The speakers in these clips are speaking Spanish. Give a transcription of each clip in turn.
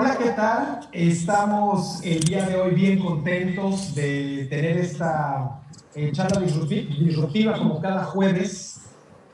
Hola, ¿qué tal? Estamos el día de hoy bien contentos de tener esta eh, charla disruptiva como cada jueves.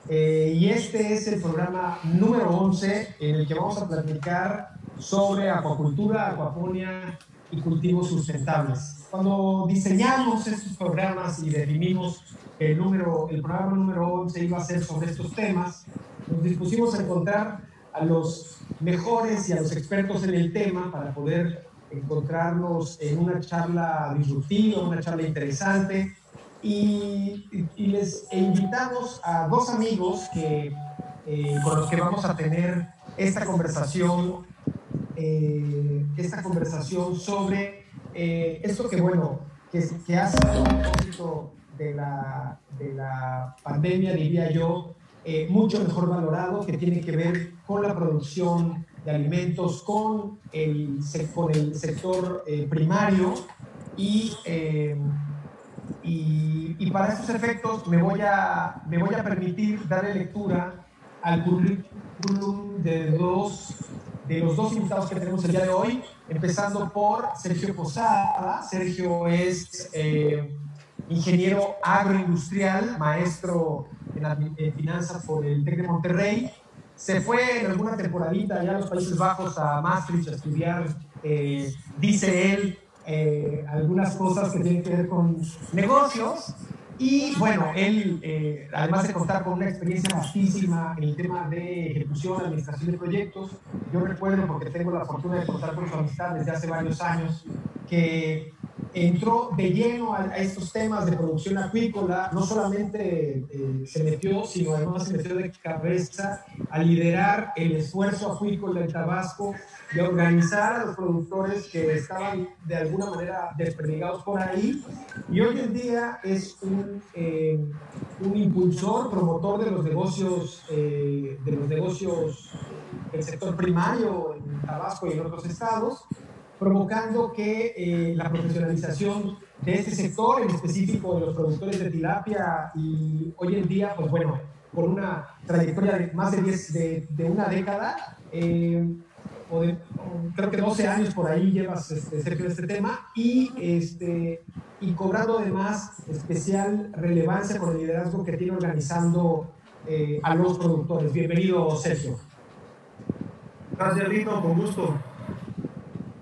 Eh, y este es el programa número 11 en el que vamos a platicar sobre acuacultura, acuaponia y cultivos sustentables. Cuando diseñamos estos programas y definimos el, número, el programa número 11 iba a ser sobre estos temas, nos dispusimos a encontrar a los mejores y a los expertos en el tema para poder encontrarnos en una charla disruptiva, una charla interesante. Y, les invitamos a dos amigos que, eh, con los que vamos a tener esta conversación, eh, esta conversación sobre eh, esto que, bueno, que, que hace un propósito de la, de la pandemia, diría yo, eh, mucho mejor valorado, que tiene que ver con la producción de alimentos, con el, con el sector eh, primario y, eh, y, y, para estos efectos me voy, a, me voy a permitir darle lectura al currículum de, dos, de los dos invitados que tenemos el día de hoy, empezando por Sergio Posada. Sergio es ingeniero agroindustrial, maestro en, finanzas por el TEC de Monterrey. Se fue en alguna temporadita allá a los Países Bajos, a Maastricht, a estudiar, eh, dice él, eh, algunas cosas que tienen que ver con negocios. Y bueno, él, eh, además de contar con una experiencia vastísima en el tema de ejecución, administración de proyectos, yo recuerdo, porque tengo la fortuna de contar con su amistad desde hace varios años, que entró de lleno a, estos temas de producción acuícola, no solamente eh, se metió, sino además se metió de cabeza a liderar el esfuerzo acuícola en Tabasco y a organizar a los productores que estaban de alguna manera desperdigados por ahí. Y hoy en día es un, eh, un impulsor, promotor de los negocios, eh, de los negocios del sector primario en Tabasco y en otros estados provocando que eh, la profesionalización de este sector, en específico de los productores de tilapia, y hoy en día, pues bueno, por una trayectoria de más de, 10, de, una década, eh, o de, creo que 12 años por ahí llevas este, de este tema, y, este, y cobrando además especial relevancia con el liderazgo que tiene organizando eh, a los productores. Bienvenido, Sergio. Gracias, Lito, con gusto.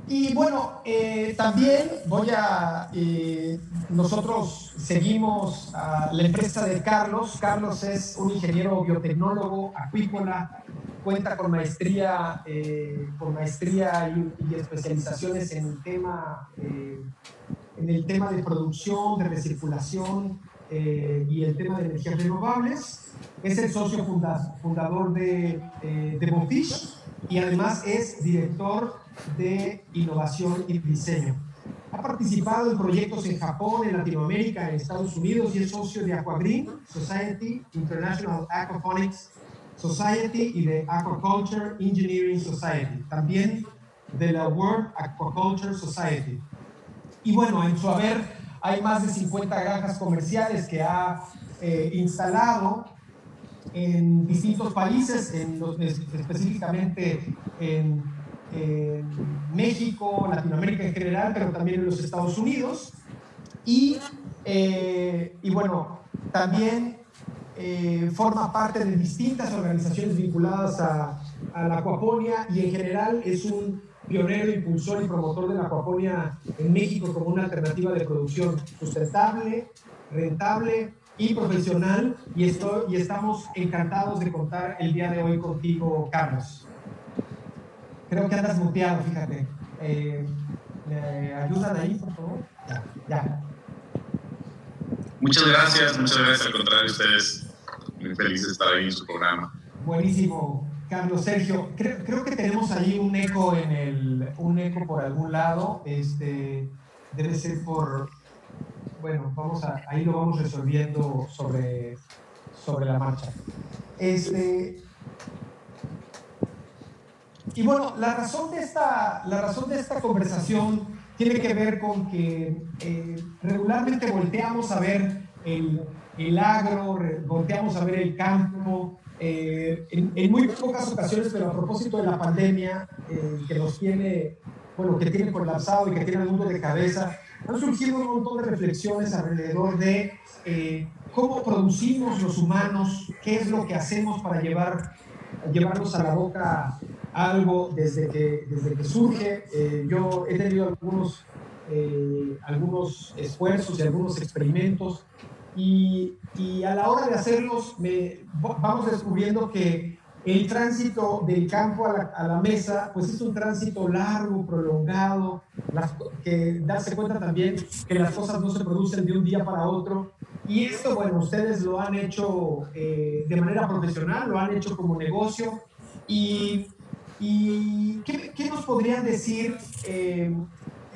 Y bueno, eh, también voy a, eh, nosotros seguimos a la empresa de Carlos. Carlos es un ingeniero biotecnólogo acuícola, cuenta con maestría, eh, con maestría y, especializaciones en el tema, en el tema de producción, de recirculación y el tema de energías renovables. Es el socio fundador de, de Bofish y además es director de innovación y diseño. Ha participado en proyectos en Japón, en Latinoamérica, en Estados Unidos y es socio de Aquagreen Society, International Aquaponics Society y de Aquaculture Engineering Society, también de la World Aquaculture Society. Y bueno, en su haber hay más de 50 granjas comerciales que ha eh, instalado en distintos países, en específicamente en en México, Latinoamérica en general, pero también en los Estados Unidos. Y, eh, y bueno, también eh, forma parte de distintas organizaciones vinculadas a, a, la acuaponia y en general es un pionero, impulsor y promotor de la acuaponia en México como una alternativa de producción sustentable, rentable y profesional. Y, estoy, y estamos encantados de contar el día de hoy contigo, Carlos. Creo que andas muteado, fíjate. Eh, ¿Me ayudan ahí, por favor? Ya, ya. Muchas gracias, muchas gracias. Al contrario, ustedes muy felices de estar ahí en su programa. Buenísimo, Carlos Sergio. Creo, creo, que tenemos ahí un eco en el, un eco por algún lado. Este, debe ser por, bueno, vamos a, ahí lo vamos resolviendo sobre, sobre la marcha. Este, y bueno, la razón de esta, la razón de esta conversación tiene que ver con que eh, regularmente volteamos a ver el, el agro, volteamos a ver el campo, eh, en, muy pocas ocasiones, pero a propósito de la pandemia eh, que nos tiene, bueno, que tiene colapsado y que tiene el mundo de cabeza, han surgido un montón de reflexiones alrededor de cómo producimos los humanos, qué es lo que hacemos para llevar, llevarnos a la boca algo desde que, desde que surge. Eh, yo he tenido algunos, eh, algunos esfuerzos y algunos experimentos y, y, a la hora de hacerlos me, vamos descubriendo que el tránsito del campo a la, a la, mesa, pues es un tránsito largo, prolongado, que darse cuenta también que las cosas no se producen de un día para otro. Y esto, bueno, ustedes lo han hecho eh, de manera profesional, lo han hecho como negocio. Y ¿Y qué, nos podrían decir? Eh,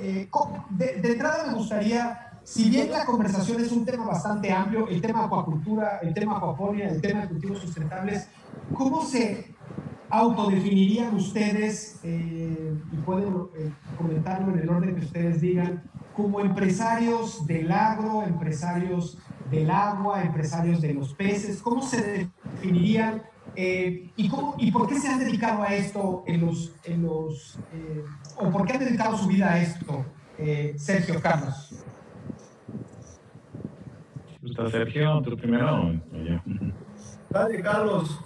eh, de, entrada me gustaría, si bien la conversación es un tema bastante amplio, el tema acuacultura, el tema acuaponia, el tema de cultivos sustentables, ¿cómo se autodefinirían ustedes, eh, y pueden comentarlo en el orden que ustedes digan, como empresarios del agro, empresarios del agua, empresarios de los peces? ¿Cómo se definirían eh, ¿y, cómo, ¿Y por qué se han dedicado a esto en los, en los eh, o por qué han dedicado su vida a esto, eh, Sergio Carlos? ¿Está Sergio, tú primero? Dale, Carlos,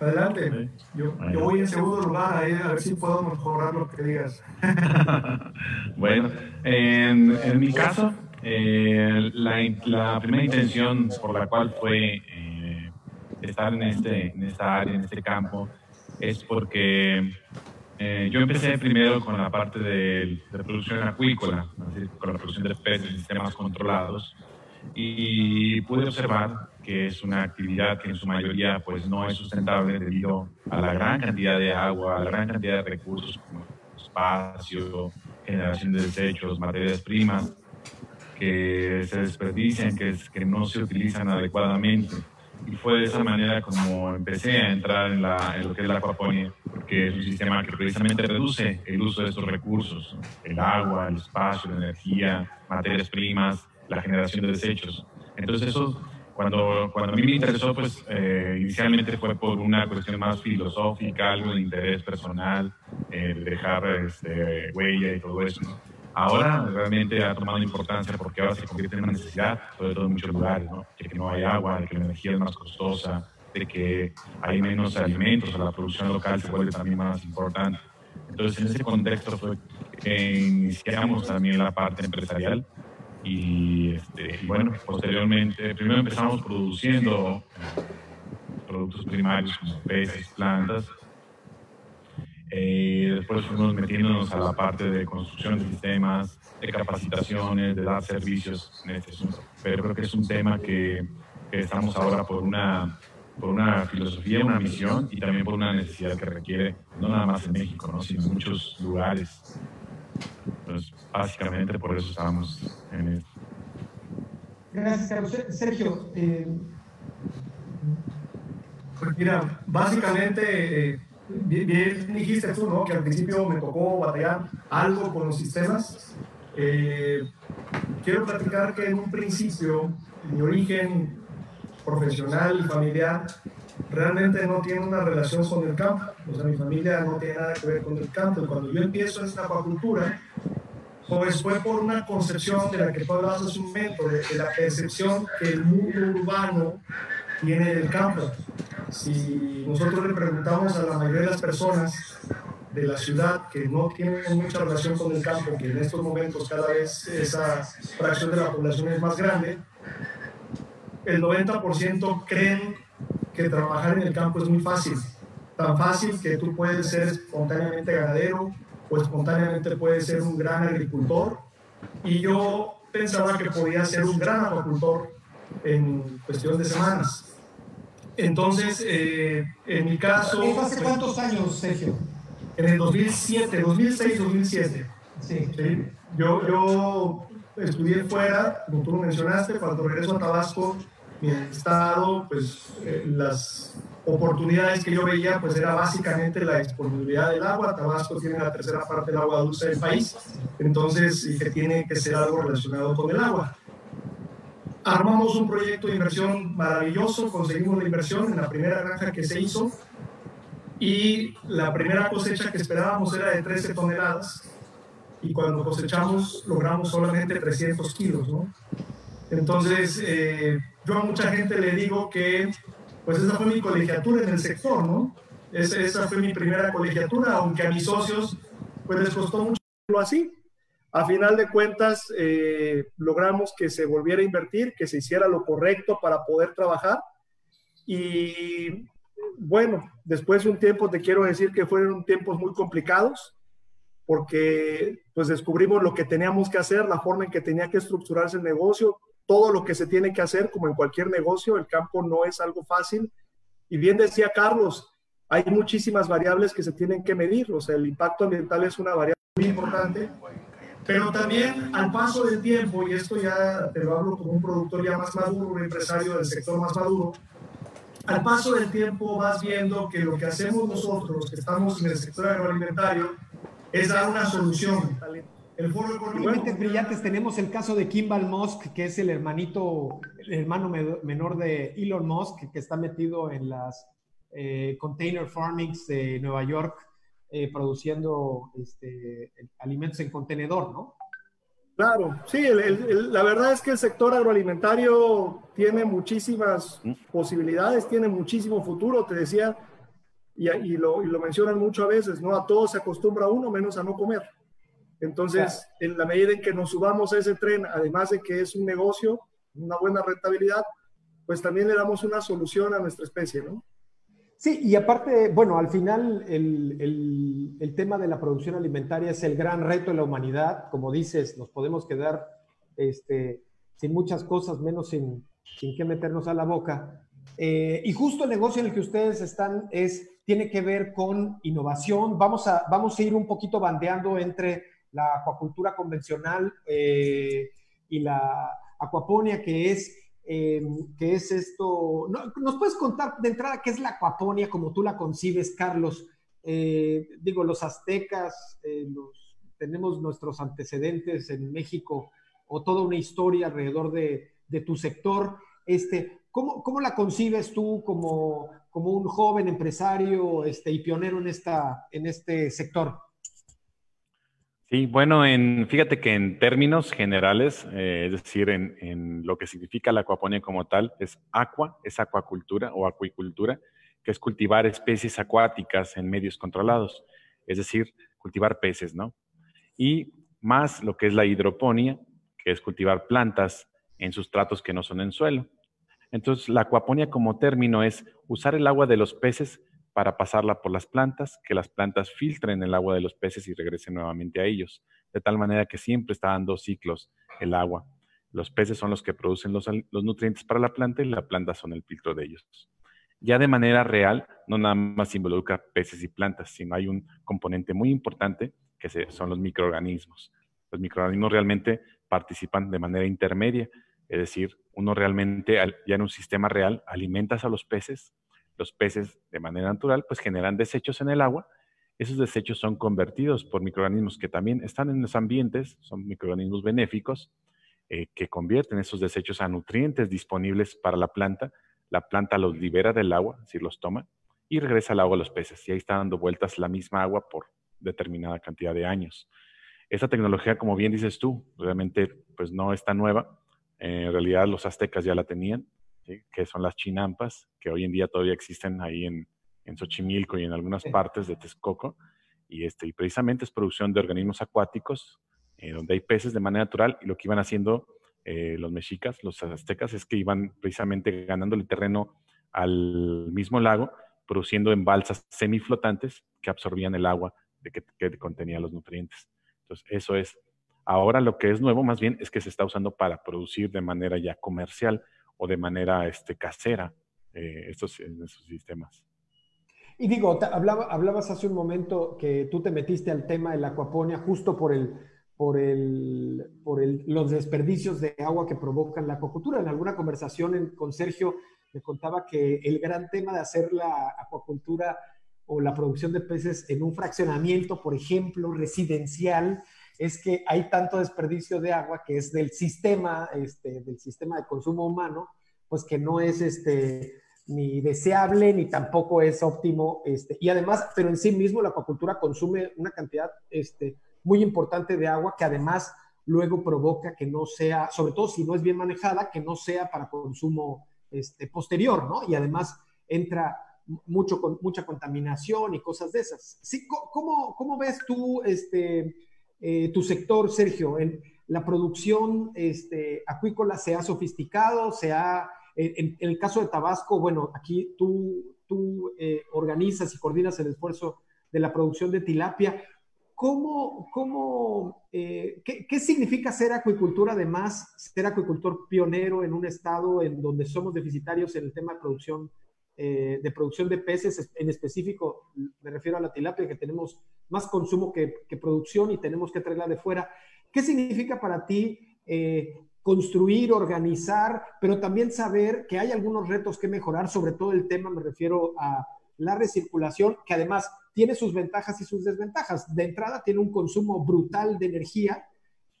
adelante. Yo, yo, voy en segundo lugar ahí a ver si puedo mejorar lo que digas. bueno, en, en mi caso, la, la primera intención por la cual fue estar en, este, en esta área, en este campo, es porque eh, yo empecé primero con la parte de, de producción acuícola, con la producción de peces en sistemas controlados, y pude observar que es una actividad que en su mayoría pues, no es sustentable debido a la gran cantidad de agua, a la gran cantidad de recursos como espacio, generación de desechos, materias primas, que se desperdician, que, que no se utilizan adecuadamente y fue de esa manera como empecé a entrar en, la, en lo que es la acuaponia, porque es un sistema que precisamente reduce el uso de estos recursos, el agua, el espacio, la energía, materias primas, la generación de desechos. Entonces eso, cuando, cuando a mí me interesó, pues eh, inicialmente fue por una cuestión más filosófica, algo de interés personal, eh, de dejar este, huella y todo eso. ¿no? Ahora realmente ha tomado importancia porque ahora se convierte en una necesidad, sobre todo en muchos lugares, ¿no? de que no hay agua, de que la energía es más costosa, de que hay menos alimentos, la producción local se vuelve también más importante. Entonces, en ese contexto fue que iniciamos también la parte empresarial y, este, bueno, posteriormente, primero empezamos produciendo productos primarios como peces, plantas, eh, después fuimos metiéndonos a la parte de construcción de sistemas, de capacitaciones, de dar servicios en este asunto. Pero creo que es un tema que, que, estamos ahora por una, por una filosofía, una misión y también por una necesidad que requiere, no nada más en México, ¿no? sino en muchos lugares. Entonces, básicamente por eso estamos en esto. Gracias, Carlos. Sergio. Eh... Pues mira, básicamente... Eh, Bien, dijiste tú, ¿no? Que al principio me tocó batallar algo con los sistemas. Eh, quiero platicar que en un principio mi origen profesional y familiar realmente no tiene una relación con el campo. O sea, mi familia no tiene nada que ver con el campo. Cuando yo empiezo esta acuacultura, pues fue por una concepción de la que tú hablabas hace un momento, de, de la percepción que el mundo urbano tiene del campo. Si nosotros le preguntamos a la mayoría de las personas de la ciudad que no tienen mucha relación con el campo, que en estos momentos cada vez esa fracción de la población es más grande, el 90% creen que trabajar en el campo es muy fácil. Tan fácil que tú puedes ser espontáneamente ganadero o espontáneamente puedes ser un gran agricultor. Y yo pensaba que podía ser un gran agricultor en cuestión de semanas. Entonces, eh, en mi caso... hace cuántos años, Sergio? En el 2007, 2006, 2007. Sí. ¿sí? Yo, yo estudié fuera, como tú lo mencionaste, cuando regreso a Tabasco, mi estado, pues eh, las oportunidades que yo veía, pues era básicamente la disponibilidad del agua. Tabasco tiene la tercera parte del agua dulce del país, entonces que tiene que ser algo relacionado con el agua. Armamos un proyecto de inversión maravilloso, conseguimos la inversión en la primera granja que se hizo y la primera cosecha que esperábamos era de 13 toneladas y cuando cosechamos logramos solamente 300 kilos, ¿no? Entonces, eh, yo a mucha gente le digo que, pues esa fue mi colegiatura en el sector, ¿no? Esa, esa fue mi primera colegiatura, aunque a mis socios, pues les costó mucho así. A final de cuentas, eh, logramos que se volviera a invertir, que se hiciera lo correcto para poder trabajar. Y bueno, después de un tiempo te quiero decir que fueron tiempos muy complicados porque pues descubrimos lo que teníamos que hacer, la forma en que tenía que estructurarse el negocio, todo lo que se tiene que hacer, como en cualquier negocio, el campo no es algo fácil. Y bien decía Carlos, hay muchísimas variables que se tienen que medir, o sea, el impacto ambiental es una variable muy importante, pero también al paso del tiempo, y esto ya te lo hablo como un productor ya más maduro, un empresario del sector más maduro, al paso del tiempo vas viendo que lo que hacemos nosotros, que estamos en el sector agroalimentario, es dar una solución. El foro económico. brillantes tenemos el caso de Kimball Musk, que es el hermanito, el hermano menor de Elon Musk, que está metido en las eh, container farmings de Nueva York, eh, produciendo este, alimentos en contenedor, ¿no? Claro, sí, la verdad es que el sector agroalimentario tiene muchísimas posibilidades, tiene muchísimo futuro, te decía, y, y, lo, y, lo, mencionan mucho a veces, ¿no? A todos se acostumbra uno menos a no comer. Entonces, en la medida en que nos subamos a ese tren, además de que es un negocio, una buena rentabilidad, pues también le damos una solución a nuestra especie, ¿no? Sí, y aparte, bueno, al final el, el, el, tema de la producción alimentaria es el gran reto de la humanidad. Como dices, nos podemos quedar este, sin muchas cosas, menos sin, sin qué meternos a la boca. Eh, y justo el negocio en el que ustedes están es, tiene que ver con innovación. Vamos a, vamos a ir un poquito bandeando entre la acuacultura convencional eh, y la acuaponia, que es, eh, que es esto. ¿Nos puedes contar de entrada qué es la acuaponia como tú la concibes, Carlos? Eh, digo, los aztecas, tenemos nuestros antecedentes en México o toda una historia alrededor de, de tu sector. Este, ¿cómo, ¿Cómo, la concibes tú como, como un joven empresario este, y pionero en, esta, en este sector? Sí, bueno, en, fíjate que en términos generales, eh, es decir, en, lo que significa la acuaponía como tal, es aqua, es acuacultura o acuicultura, que es cultivar especies acuáticas en medios controlados, es decir, cultivar peces, ¿no? Y más lo que es la hidroponía, que es cultivar plantas en sustratos que no son en suelo. Entonces, la acuaponía como término es usar el agua de los peces para pasarla por las plantas, que las plantas filtren el agua de los peces y regresen nuevamente a ellos, de tal manera que siempre está dando ciclos el agua. Los peces son los que producen los, nutrientes para la planta y la planta son el filtro de ellos. Ya de manera real, no nada más involucra peces y plantas, sino hay un componente muy importante que son los microorganismos. Los microorganismos realmente participan de manera intermedia, es decir, uno realmente ya en un sistema real alimentas a los peces, los peces de manera natural pues generan desechos en el agua. Esos desechos son convertidos por microorganismos que también están en los ambientes, son microorganismos benéficos, eh, que convierten esos desechos a nutrientes disponibles para la planta. La planta los libera del agua, si los toma, y regresa al agua a los peces. Y ahí está dando vueltas la misma agua por determinada cantidad de años. Esta tecnología, como bien dices tú, realmente pues no está nueva. en realidad los aztecas ya la tenían que son las chinampas, que hoy en día todavía existen ahí en, en Xochimilco y en algunas partes de Texcoco. Y, este, y precisamente es producción de organismos acuáticos, eh, donde hay peces de manera natural, y lo que iban haciendo eh, los mexicas, los aztecas, es que iban precisamente ganándole terreno al mismo lago, produciendo en balsas semiflotantes que absorbían el agua de que, que contenía los nutrientes. Entonces, eso es. Ahora lo que es nuevo más bien es que se está usando para producir de manera ya comercial o de manera este, casera eh, estos, estos sistemas. Y digo, hablaba, hablabas hace un momento que tú te metiste al tema de la acuaponia justo por el, por, el, por el, los desperdicios de agua que provocan la acuacultura. En alguna conversación con Sergio me contaba que el gran tema de hacer la acuacultura o la producción de peces en un fraccionamiento, por ejemplo, residencial, es que hay tanto desperdicio de agua que es del sistema, este, del sistema de consumo humano, pues que no es este, ni deseable ni tampoco es óptimo. Este, y además, pero en sí mismo la acuacultura consume una cantidad este, muy importante de agua que además luego provoca que no sea, sobre todo si no es bien manejada, que no sea para consumo este, posterior, ¿no? Y además entra mucho, mucha contaminación y cosas de esas. Sí, ¿cómo, cómo ves tú este, eh, tu sector, Sergio? En la producción este, acuícola se ha sofisticado, se ha, en, el caso de Tabasco, bueno, aquí tú, tú eh, organizas y coordinas el esfuerzo de la producción de tilapia. ¿Cómo, cómo, eh, qué, qué, significa ser acuicultura, además, ser acuicultor pionero en un estado en donde somos deficitarios en el tema de producción, eh, de producción de peces? En específico, me refiero a la tilapia, que tenemos más consumo que, que producción y tenemos que traerla de fuera. ¿Qué significa para ti eh, construir, organizar, pero también saber que hay algunos retos que mejorar, sobre todo el tema, me refiero a la recirculación, que además tiene sus ventajas y sus desventajas. De entrada, tiene un consumo brutal de energía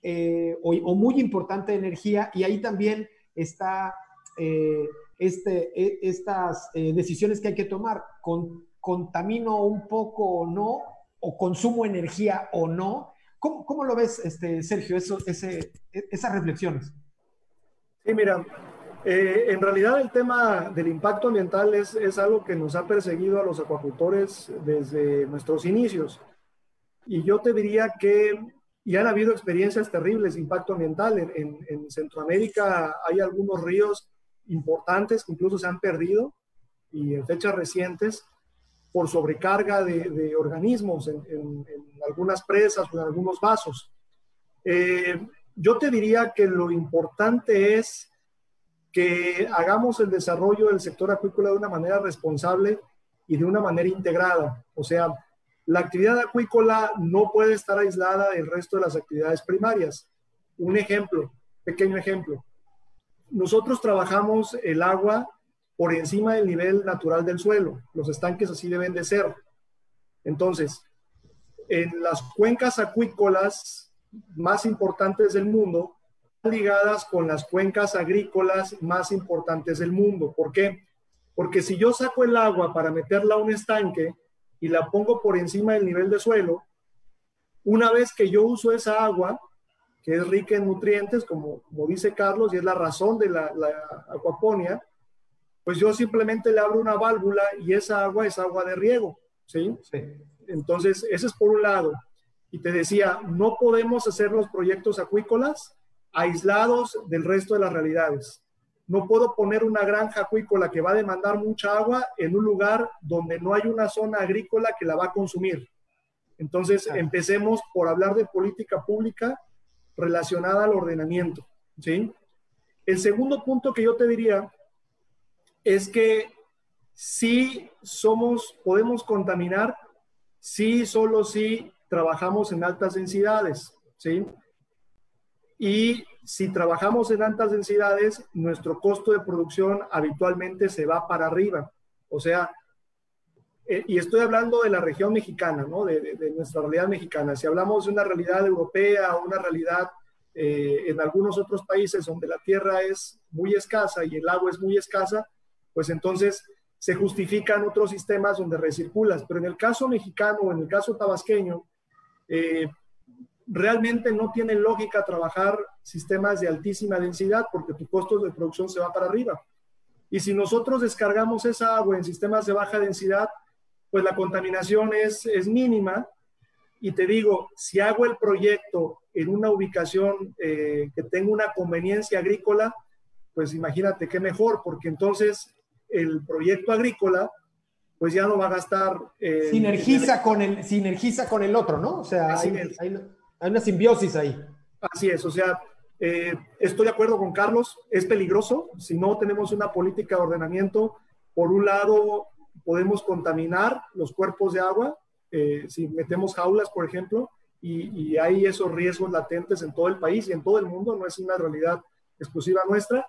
eh, o, muy importante de energía y ahí también está eh, este, e, estas eh, decisiones que hay que tomar. Con, ¿Contamino un poco o no? ¿O consumo energía o no? ¿Cómo, cómo lo ves, este, Sergio, eso, ese, e, esas reflexiones? Sí, mira, eh, en realidad el tema del impacto ambiental es, es, algo que nos ha perseguido a los acuacultores desde nuestros inicios. Y yo te diría que ya han habido experiencias terribles de impacto ambiental. En, en, Centroamérica hay algunos ríos importantes que incluso se han perdido y en fechas recientes por sobrecarga de, organismos en, en, algunas presas o en algunos vasos. Eh, yo te diría que lo importante es que hagamos el desarrollo del sector acuícola de una manera responsable y de una manera integrada. O sea, la actividad acuícola no puede estar aislada del resto de las actividades primarias. Un ejemplo, pequeño ejemplo. Nosotros trabajamos el agua por encima del nivel natural del suelo. Los estanques así deben de ser. Entonces, en las cuencas acuícolas más importantes del mundo, ligadas con las cuencas agrícolas más importantes del mundo. ¿Por qué? Porque si yo saco el agua para meterla a un estanque y la pongo por encima del nivel de suelo, una vez que yo uso esa agua, que es rica en nutrientes, como, como dice Carlos, y es la razón de la, la acuaponia, pues yo simplemente le abro una válvula y esa agua es agua de riego, ¿sí? sí. Entonces, ese es por un lado. Y te decía, no podemos hacer los proyectos acuícolas aislados del resto de las realidades. No puedo poner una granja acuícola que va a demandar mucha agua en un lugar donde no hay una zona agrícola que la va a consumir. Entonces, empecemos por hablar de política pública relacionada al ordenamiento. ¿sí? El segundo punto que yo te diría es que si somos, podemos contaminar, si solo si trabajamos en altas densidades. ¿sí? Y si trabajamos en altas densidades, nuestro costo de producción habitualmente se va para arriba. O sea, eh, y estoy hablando de la región mexicana, ¿no? De, de, de, nuestra realidad mexicana. Si hablamos de una realidad europea una realidad eh, en algunos otros países donde la tierra es muy escasa y el agua es muy escasa, pues entonces se justifican otros sistemas donde recirculas. Pero en el caso mexicano o en el caso tabasqueño, eh, realmente no tiene lógica trabajar sistemas de altísima densidad porque tu costo de producción se va para arriba. Y si nosotros descargamos esa agua en sistemas de baja densidad, pues la contaminación es, es mínima. Y te digo, si hago el proyecto en una ubicación eh, que tenga una conveniencia agrícola, pues imagínate qué mejor, porque entonces el proyecto agrícola pues ya no va a gastar... Eh, sinergiza, con el, sinergiza con el otro, ¿no? O sea, hay, hay, hay una simbiosis ahí. Así es, o sea, eh, estoy de acuerdo con Carlos, es peligroso si no tenemos una política de ordenamiento. Por un lado, podemos contaminar los cuerpos de agua, eh, si metemos jaulas, por ejemplo, y, y, hay esos riesgos latentes en todo el país y en todo el mundo, no es una realidad exclusiva nuestra.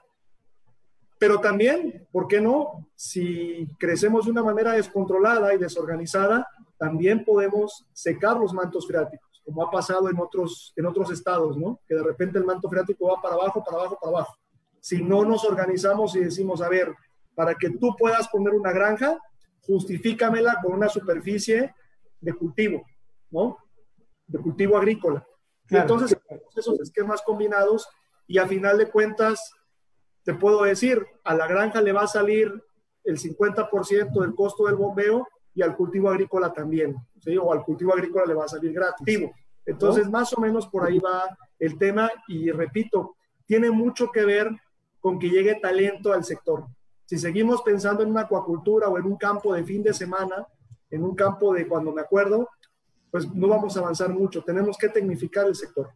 Pero también, ¿por qué no? Si crecemos de una manera descontrolada y desorganizada, también podemos secar los mantos freáticos, como ha pasado en otros, en otros estados, ¿no? Que de repente el manto freático va para abajo, para abajo, para abajo. Si no nos organizamos y decimos, a ver, para que tú puedas poner una granja, justifícamela con una superficie de cultivo, ¿no? De cultivo agrícola. Y entonces, esos esquemas combinados y a final de cuentas, te puedo decir, a la granja le va a salir el 50% del costo del bombeo y al cultivo agrícola también, ¿sí? o al cultivo agrícola le va a salir gratis. Entonces, más o menos por ahí va el tema y repito, tiene mucho que ver con que llegue talento al sector. Si seguimos pensando en una acuacultura o en un campo de fin de semana, en un campo de cuando me acuerdo, pues no vamos a avanzar mucho. Tenemos que tecnificar el sector.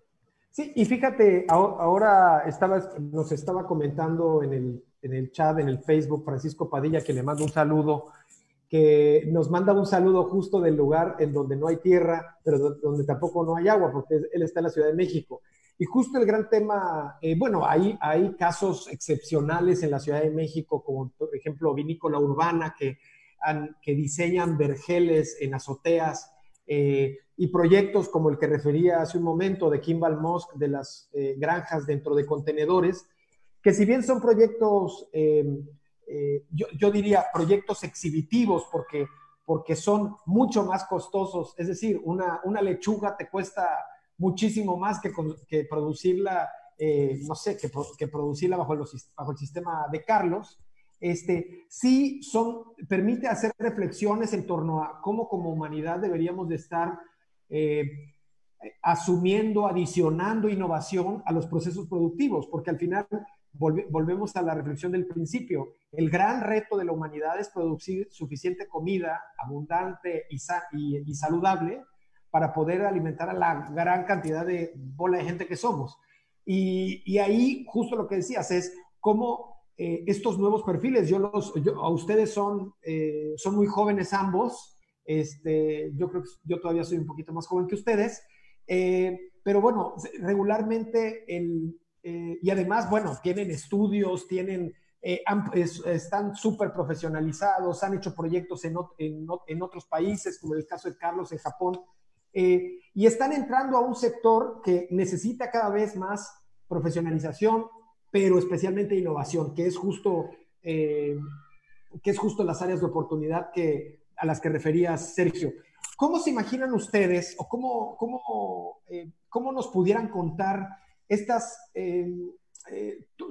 Sí, y fíjate, ahora estaba, nos estaba comentando en el, en el chat, en el Facebook, Francisco Padilla, que le mando un saludo, que nos manda un saludo justo del lugar en donde no hay tierra, pero donde tampoco no hay agua, porque él está en la Ciudad de México. Y justo el gran tema, eh, bueno, hay, hay casos excepcionales en la Ciudad de México, como por ejemplo vinícola urbana, que, que diseñan vergeles en azoteas eh, y proyectos como el que refería hace un momento de Kimball Musk, de las eh, granjas dentro de contenedores, que si bien son proyectos, eh, yo, diría proyectos exhibitivos, porque, porque son mucho más costosos, es decir, una, una lechuga te cuesta muchísimo más que, producirla, no sé, que, producirla bajo, bajo el sistema de Carlos, este, sí son, permite hacer reflexiones en torno a cómo como humanidad deberíamos de estar eh, asumiendo, adicionando innovación a los procesos productivos, porque al final volvemos a la reflexión del principio. El gran reto de la humanidad es producir suficiente comida abundante y saludable para poder alimentar a la gran cantidad de bola de gente que somos. Y, y ahí justo lo que decías es cómo eh, estos nuevos perfiles. Yo los, a ustedes son, eh, son muy jóvenes ambos. Este, yo creo que yo todavía soy un poquito más joven que ustedes. Eh, pero bueno, regularmente el, y además, bueno, tienen estudios, tienen, están súper profesionalizados, han hecho proyectos en, en, en, otros países, como el caso de Carlos en Japón, y están entrando a un sector que necesita cada vez más profesionalización, pero especialmente innovación, que es justo, eh, que es justo las áreas de oportunidad que, a las que refería Sergio. ¿Cómo se imaginan ustedes o cómo, cómo, eh, cómo nos pudieran contar estas... Eh,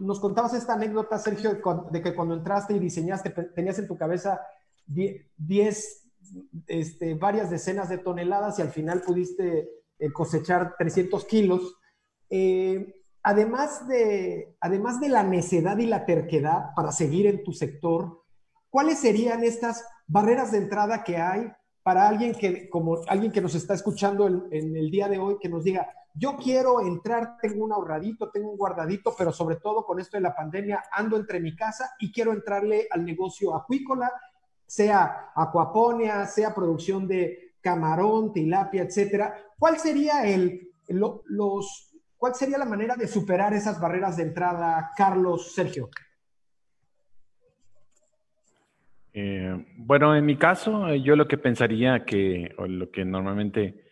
nos contabas esta anécdota, Sergio, de que cuando entraste y diseñaste, tenías en tu cabeza 10, este, varias decenas de toneladas y al final pudiste cosechar 300 kilos. Eh, además de, además de la necedad y la terquedad para seguir en tu sector, ¿cuáles serían estas barreras de entrada que hay para alguien que, como alguien que nos está escuchando en, el día de hoy, que nos diga, yo quiero entrar, tengo un ahorradito, tengo un guardadito, pero sobre todo con esto de la pandemia ando entre mi casa y quiero entrarle al negocio acuícola, sea acuaponia, sea producción de camarón, tilapia, etcétera. ¿Cuál sería el, los, ¿Cuál sería la manera de superar esas barreras de entrada, Carlos, Sergio? Eh, bueno, en mi caso, yo lo que pensaría que, o lo que normalmente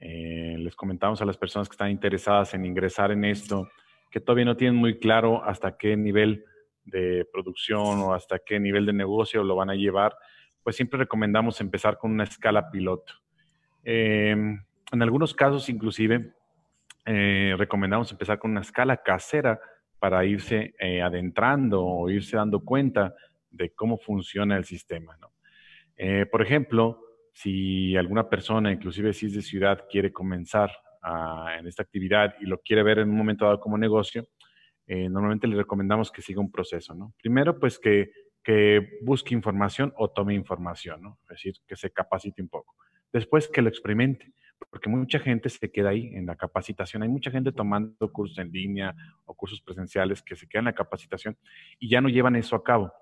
eh, les comentamos a las personas que están interesadas en ingresar en esto, que todavía no tienen muy claro hasta qué nivel de producción o hasta qué nivel de negocio lo van a llevar, pues siempre recomendamos empezar con una escala piloto. Eh, en algunos casos, inclusive, eh, recomendamos empezar con una escala casera para irse eh, adentrando o irse dando cuenta de cómo funciona el sistema. Eh, por ejemplo, si alguna persona, inclusive si es de ciudad, quiere comenzar en esta actividad y lo quiere ver en un momento dado como negocio, normalmente le recomendamos que siga un proceso. Primero, pues que, que busque información o tome información, es decir, que se capacite un poco. Después que lo experimente porque mucha gente se queda ahí en la capacitación. Hay mucha gente tomando cursos en línea o cursos presenciales que se quedan en la capacitación y ya no llevan eso a cabo.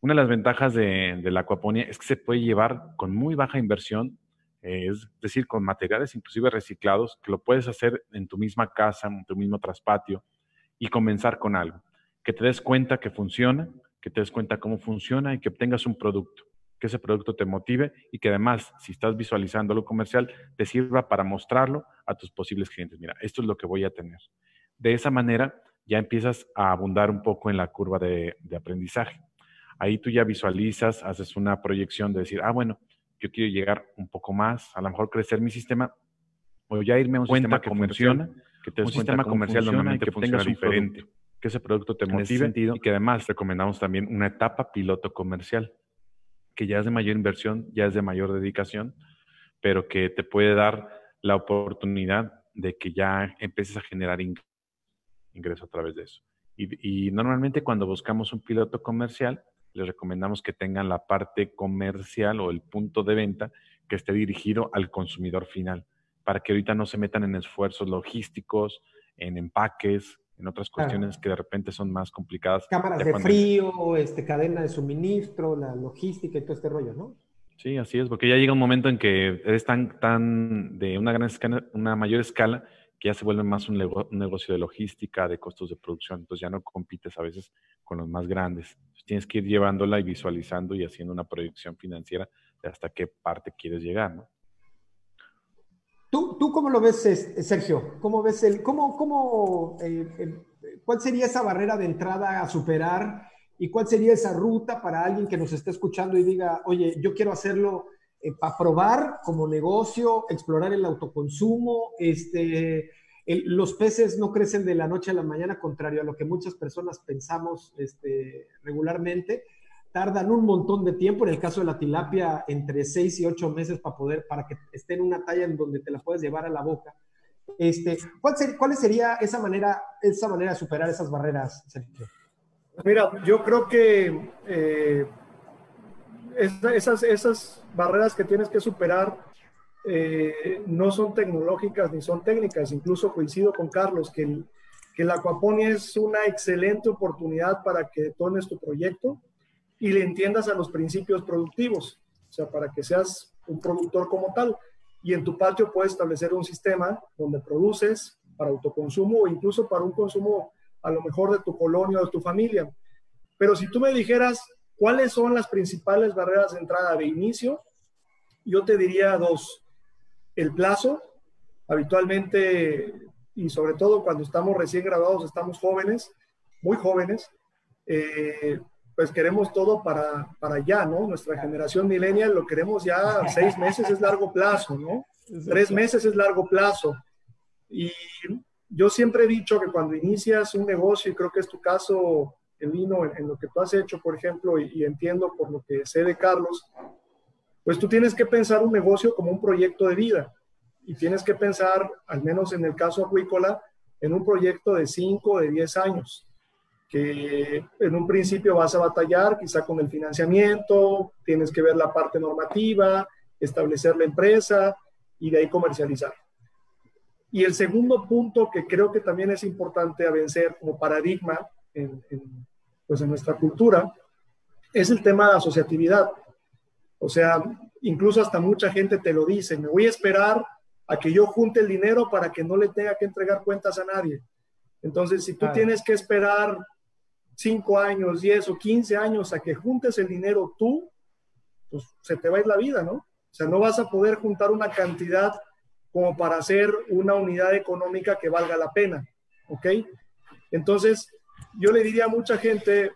Una de las ventajas de, la acuaponía es que se puede llevar con muy baja inversión es decir, con materiales inclusive reciclados, que lo puedes hacer en tu misma casa, en tu mismo traspatio y comenzar con algo. Que te des cuenta que funciona, que te des cuenta cómo funciona y que obtengas un producto, que ese producto te motive y que además, si estás visualizando lo comercial, te sirva para mostrarlo a tus posibles clientes. Mira, esto es lo que voy a tener. De esa manera ya empiezas a abundar un poco en la curva de, de aprendizaje. Ahí tú ya visualizas, haces una proyección de decir, ah, bueno, yo quiero llegar un poco más, a lo mejor crecer mi sistema, o ya irme a un sistema que funciona, que te un sistema comercial normalmente funciona diferente, que ese producto te motive y que además recomendamos también una etapa piloto comercial, que ya es de mayor inversión, ya es de mayor dedicación, pero que te puede dar la oportunidad de que ya empieces a generar ingreso a través de eso. Y, y normalmente cuando buscamos un piloto comercial, les recomendamos que tengan la parte comercial o el punto de venta que esté dirigido al consumidor final, para que ahorita no se metan en esfuerzos logísticos, en empaques, en otras cuestiones que de repente son más complicadas. Cámaras de frío, este, cadena de suministro, la logística y todo este rollo, ¿no? Sí, así es, porque ya llega un momento en que es tan, tan de una gran escala, una mayor escala, que ya se vuelve más un, negocio de logística, de costos de producción. Entonces ya no compites a veces con los más grandes. tienes que ir llevándola y visualizando y haciendo una proyección financiera de hasta qué parte quieres llegar, ¿no? ¿Tú, tú cómo lo ves, Sergio? ¿Cómo ves el, cómo, cómo, eh, cuál sería esa barrera de entrada a superar y cuál sería esa ruta para alguien que nos esté escuchando y diga, oye, yo quiero hacerlo eh, para probar como negocio, explorar el autoconsumo. Este, los peces no crecen de la noche a la mañana, contrario a lo que muchas personas pensamos este, regularmente. Tardan un montón de tiempo, en el caso de la tilapia, entre seis y ocho meses para poder, para que esté en una talla en donde te la puedes llevar a la boca. Este, ¿cuál, ¿Cuál sería esa manera, esa manera de superar esas barreras, Sergio? Mira, yo creo que eh, esas, esas barreras que tienes que superar eh, no son tecnológicas ni son técnicas. Incluso coincido con Carlos que el, que la aquaponia es una excelente oportunidad para que tomes tu proyecto y le entiendas a los principios productivos, o sea, para que seas un productor como tal. Y en tu patio puedes establecer un sistema donde produces para autoconsumo o incluso para un consumo a lo mejor de tu colonia o de tu familia. Pero si tú me dijeras, ¿Cuáles son las principales barreras de entrada de inicio? Yo te diría dos. El plazo, habitualmente, y sobre todo cuando estamos recién graduados, estamos jóvenes, muy jóvenes, eh, pues queremos todo para, para ya, ¿no? Nuestra generación millennial lo queremos ya seis meses es largo plazo, ¿no? Tres meses es largo plazo. Y yo siempre he dicho que cuando inicias un negocio, y creo que es tu caso, el vino en, lo que tú has hecho, por ejemplo, y, entiendo por lo que sé de Carlos, pues tú tienes que pensar un negocio como un proyecto de vida y tienes que pensar, al menos en el caso acuícola, en un proyecto de 5 o de 10 años, que en un principio vas a batallar quizá con el financiamiento, tienes que ver la parte normativa, establecer la empresa y de ahí comercializar. Y el segundo punto que creo que también es importante a vencer como paradigma en, en, pues en nuestra cultura, es el tema de asociatividad. O sea, incluso hasta mucha gente te lo dice, me voy a esperar a que yo junte el dinero para que no le tenga que entregar cuentas a nadie. Entonces, si tú tienes que esperar 5 años, 10 o 15 años a que juntes el dinero tú, pues se te va a ir la vida, ¿no? O sea, no vas a poder juntar una cantidad como para hacer una unidad económica que valga la pena, ¿ok? Entonces, yo le diría a mucha gente,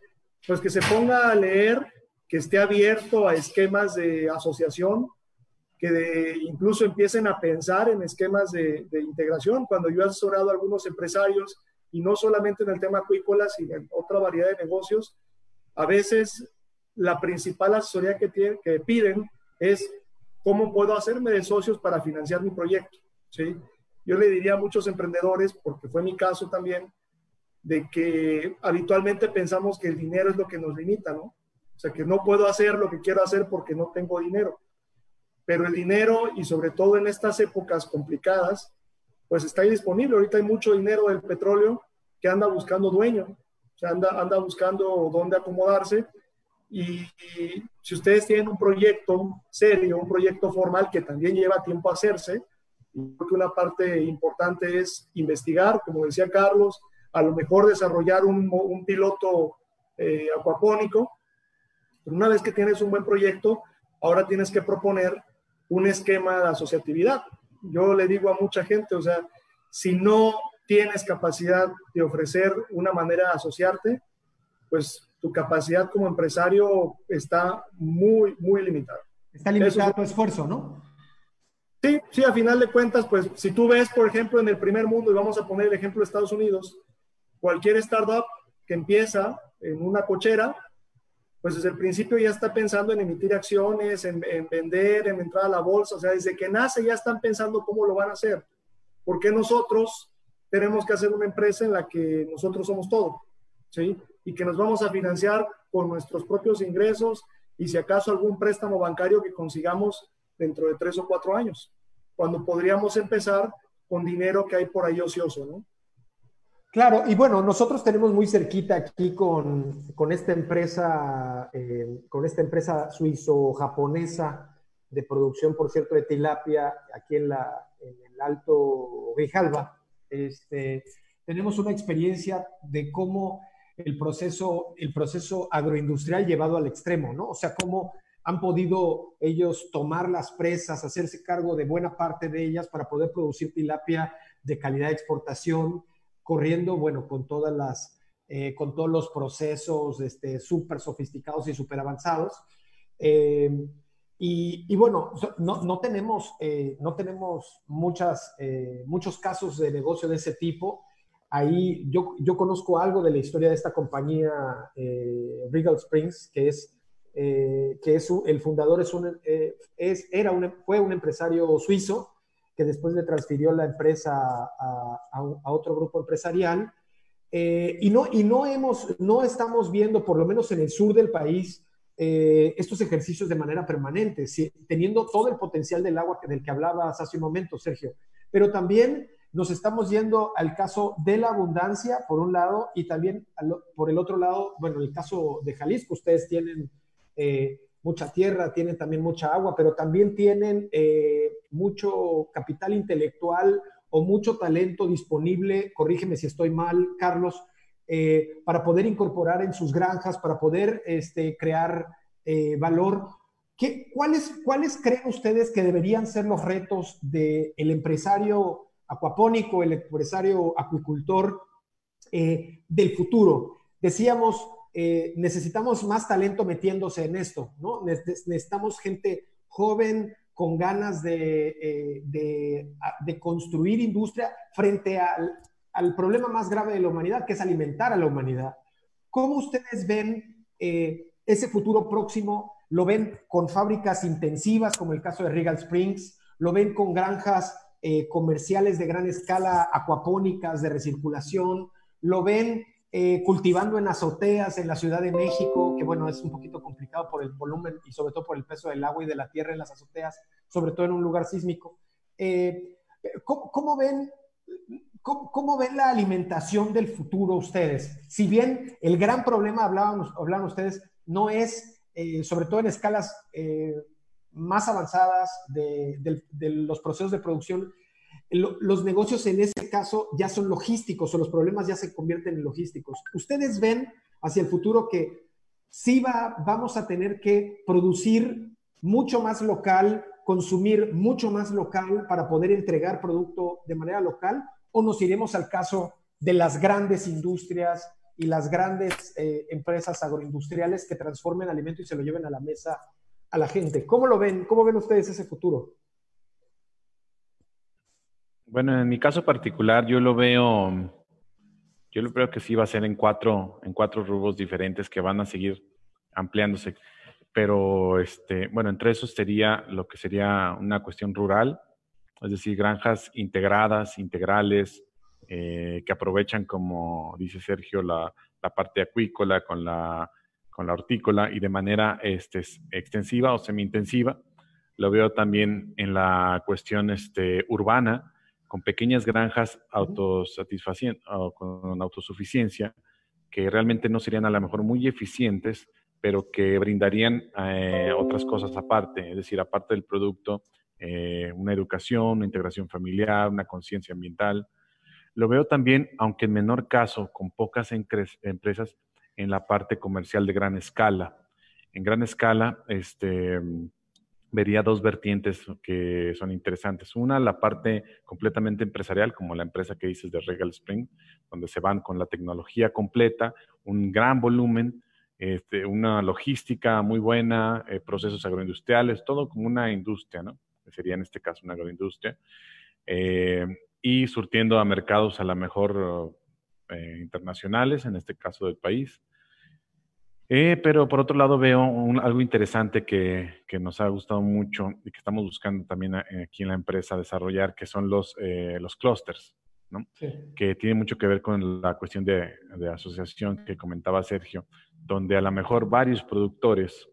pues que se ponga a leer, que esté abierto a esquemas de asociación, que incluso empiecen a pensar en esquemas de, de, integración. Cuando yo he asesorado a algunos empresarios, y no solamente en el tema acuícola, sino en otra variedad de negocios, a veces la principal asesoría que, piden es cómo puedo hacerme de socios para financiar mi proyecto. ¿sí? Yo le diría a muchos emprendedores, porque fue mi caso también, de que habitualmente pensamos que el dinero es lo que nos limita, ¿no? O sea, que no puedo hacer lo que quiero hacer porque no tengo dinero. Pero el dinero, y sobre todo en estas épocas complicadas, pues está disponible. Ahorita hay mucho dinero del petróleo que anda buscando dueño, o sea, anda, anda buscando dónde acomodarse. Y, si ustedes tienen un proyecto serio, un proyecto formal que también lleva tiempo a hacerse, creo que una parte importante es investigar, como decía Carlos, a lo mejor desarrollar un, un piloto eh, acuapónico. Pero una vez que tienes un buen proyecto, ahora tienes que proponer un esquema de asociatividad. Yo le digo a mucha gente, o sea, si no tienes capacidad de ofrecer una manera de asociarte, pues tu capacidad como empresario está muy, muy limitada. Está limitado tu esfuerzo, ¿no? Sí, sí, a final de cuentas, pues si tú ves, por ejemplo, en el primer mundo, y vamos a poner el ejemplo de Estados Unidos, cualquier startup que empieza en una cochera, pues desde el principio ya está pensando en emitir acciones, en, vender, en entrar a la bolsa, o sea, desde que nace ya están pensando cómo lo van a hacer. Porque nosotros tenemos que hacer una empresa en la que nosotros somos todo, ¿sí? Y que nos vamos a financiar con nuestros propios ingresos y si acaso algún préstamo bancario que consigamos dentro de tres o cuatro años, cuando podríamos empezar con dinero que hay por ahí ocioso, ¿no? Claro, y bueno, nosotros tenemos muy cerquita aquí con, con esta empresa, eh, con esta empresa suizo-japonesa de producción, por cierto, de tilapia, aquí en, la, en el Alto Grijalba. Este, tenemos una experiencia de cómo el proceso, el proceso agroindustrial llevado al extremo, ¿no? O sea, cómo han podido ellos tomar las presas, hacerse cargo de buena parte de ellas para poder producir tilapia de calidad de exportación, corriendo, bueno, con todas las, eh, con todos los procesos este, súper sofisticados y súper avanzados. Eh, y, bueno, no, no tenemos, eh, no tenemos muchas, muchos casos de negocio de ese tipo. Ahí yo, yo conozco algo de la historia de esta compañía, Regal Springs, que es, que es el fundador es un, es, era un, fue un empresario suizo que después le transfirió la empresa a, otro grupo empresarial. Eh, y no, y no, hemos, no estamos viendo, por lo menos en el sur del país, eh, estos ejercicios de manera permanente, teniendo todo el potencial del agua del que hablabas hace un momento, Sergio. Pero también nos estamos yendo al caso de la abundancia, por un lado, y también por el otro lado, bueno, el caso de Jalisco, ustedes tienen eh, mucha tierra, tienen también mucha agua, pero también tienen mucho capital intelectual o mucho talento disponible, corrígeme si estoy mal, Carlos, eh, para poder incorporar en sus granjas, para poder este, crear eh, valor. ¿Qué, cuáles, ¿Cuáles creen ustedes que deberían ser los retos del empresario acuapónico, el empresario acuicultor eh, del futuro? Decíamos, necesitamos más talento metiéndose en esto, ¿no? Necesitamos gente joven, con ganas eh, de, construir industria frente al, problema más grave de la humanidad, que es alimentar a la humanidad. ¿Cómo ustedes ven eh, ese futuro próximo? ¿Lo ven con fábricas intensivas, como el caso de Regal Springs? ¿Lo ven con granjas eh, comerciales de gran escala, acuapónicas, de recirculación? ¿Lo ven eh, cultivando en azoteas en la Ciudad de México, que bueno, es un poquito complicado por el volumen y sobre todo por el peso del agua y de la tierra en las azoteas, sobre todo en un lugar sísmico. Eh, ¿cómo, ven, cómo, ven la alimentación del futuro ustedes? Si bien el gran problema, hablaban, hablaban ustedes, no es, eh, sobre todo en escalas más avanzadas de, de los procesos de producción, los negocios en ese caso ya son logísticos o los problemas ya se convierten en logísticos. ¿Ustedes ven hacia el futuro que sí va, vamos a tener que producir mucho más local, consumir mucho más local para poder entregar producto de manera local? ¿O nos iremos al caso de las grandes industrias y las grandes eh, empresas agroindustriales que transformen alimento y se lo lleven a la mesa a la gente? ¿Cómo lo ven? ¿Cómo ven ustedes ese futuro? Bueno, en mi caso particular, yo lo veo, yo lo veo que sí va a ser en cuatro, en cuatro rubros diferentes que van a seguir ampliándose. Pero, este, bueno, entre esos sería lo que sería una cuestión rural, es decir, granjas integradas, integrales, eh, que aprovechan, como dice Sergio, la, la, parte acuícola con la, con la hortícola y de manera este, extensiva o semi-intensiva. Lo veo también en la cuestión este, urbana, con pequeñas granjas autosatisfacientes o con autosuficiencia, que realmente no serían a lo mejor muy eficientes, pero que brindarían eh, otras cosas aparte, es decir, aparte del producto, eh, una educación, una integración familiar, una conciencia ambiental. Lo veo también, aunque en menor caso, con pocas empresas en la parte comercial de gran escala. En gran escala, este, vería dos vertientes que son interesantes. Una, la parte completamente empresarial, como la empresa que dices de Regal Spring, donde se van con la tecnología completa, un gran volumen, este, una logística muy buena, eh, procesos agroindustriales, todo como una industria, ¿no? Sería en este caso una agroindustria. Eh, y surtiendo a mercados a lo mejor eh, internacionales, en este caso del país. Eh, pero por otro lado veo algo interesante que, que, nos ha gustado mucho y que estamos buscando también eh, aquí en la empresa desarrollar, que son los, eh, los clusters, ¿no? que tiene mucho que ver con la cuestión de, de, asociación que comentaba Sergio, donde a lo mejor varios productores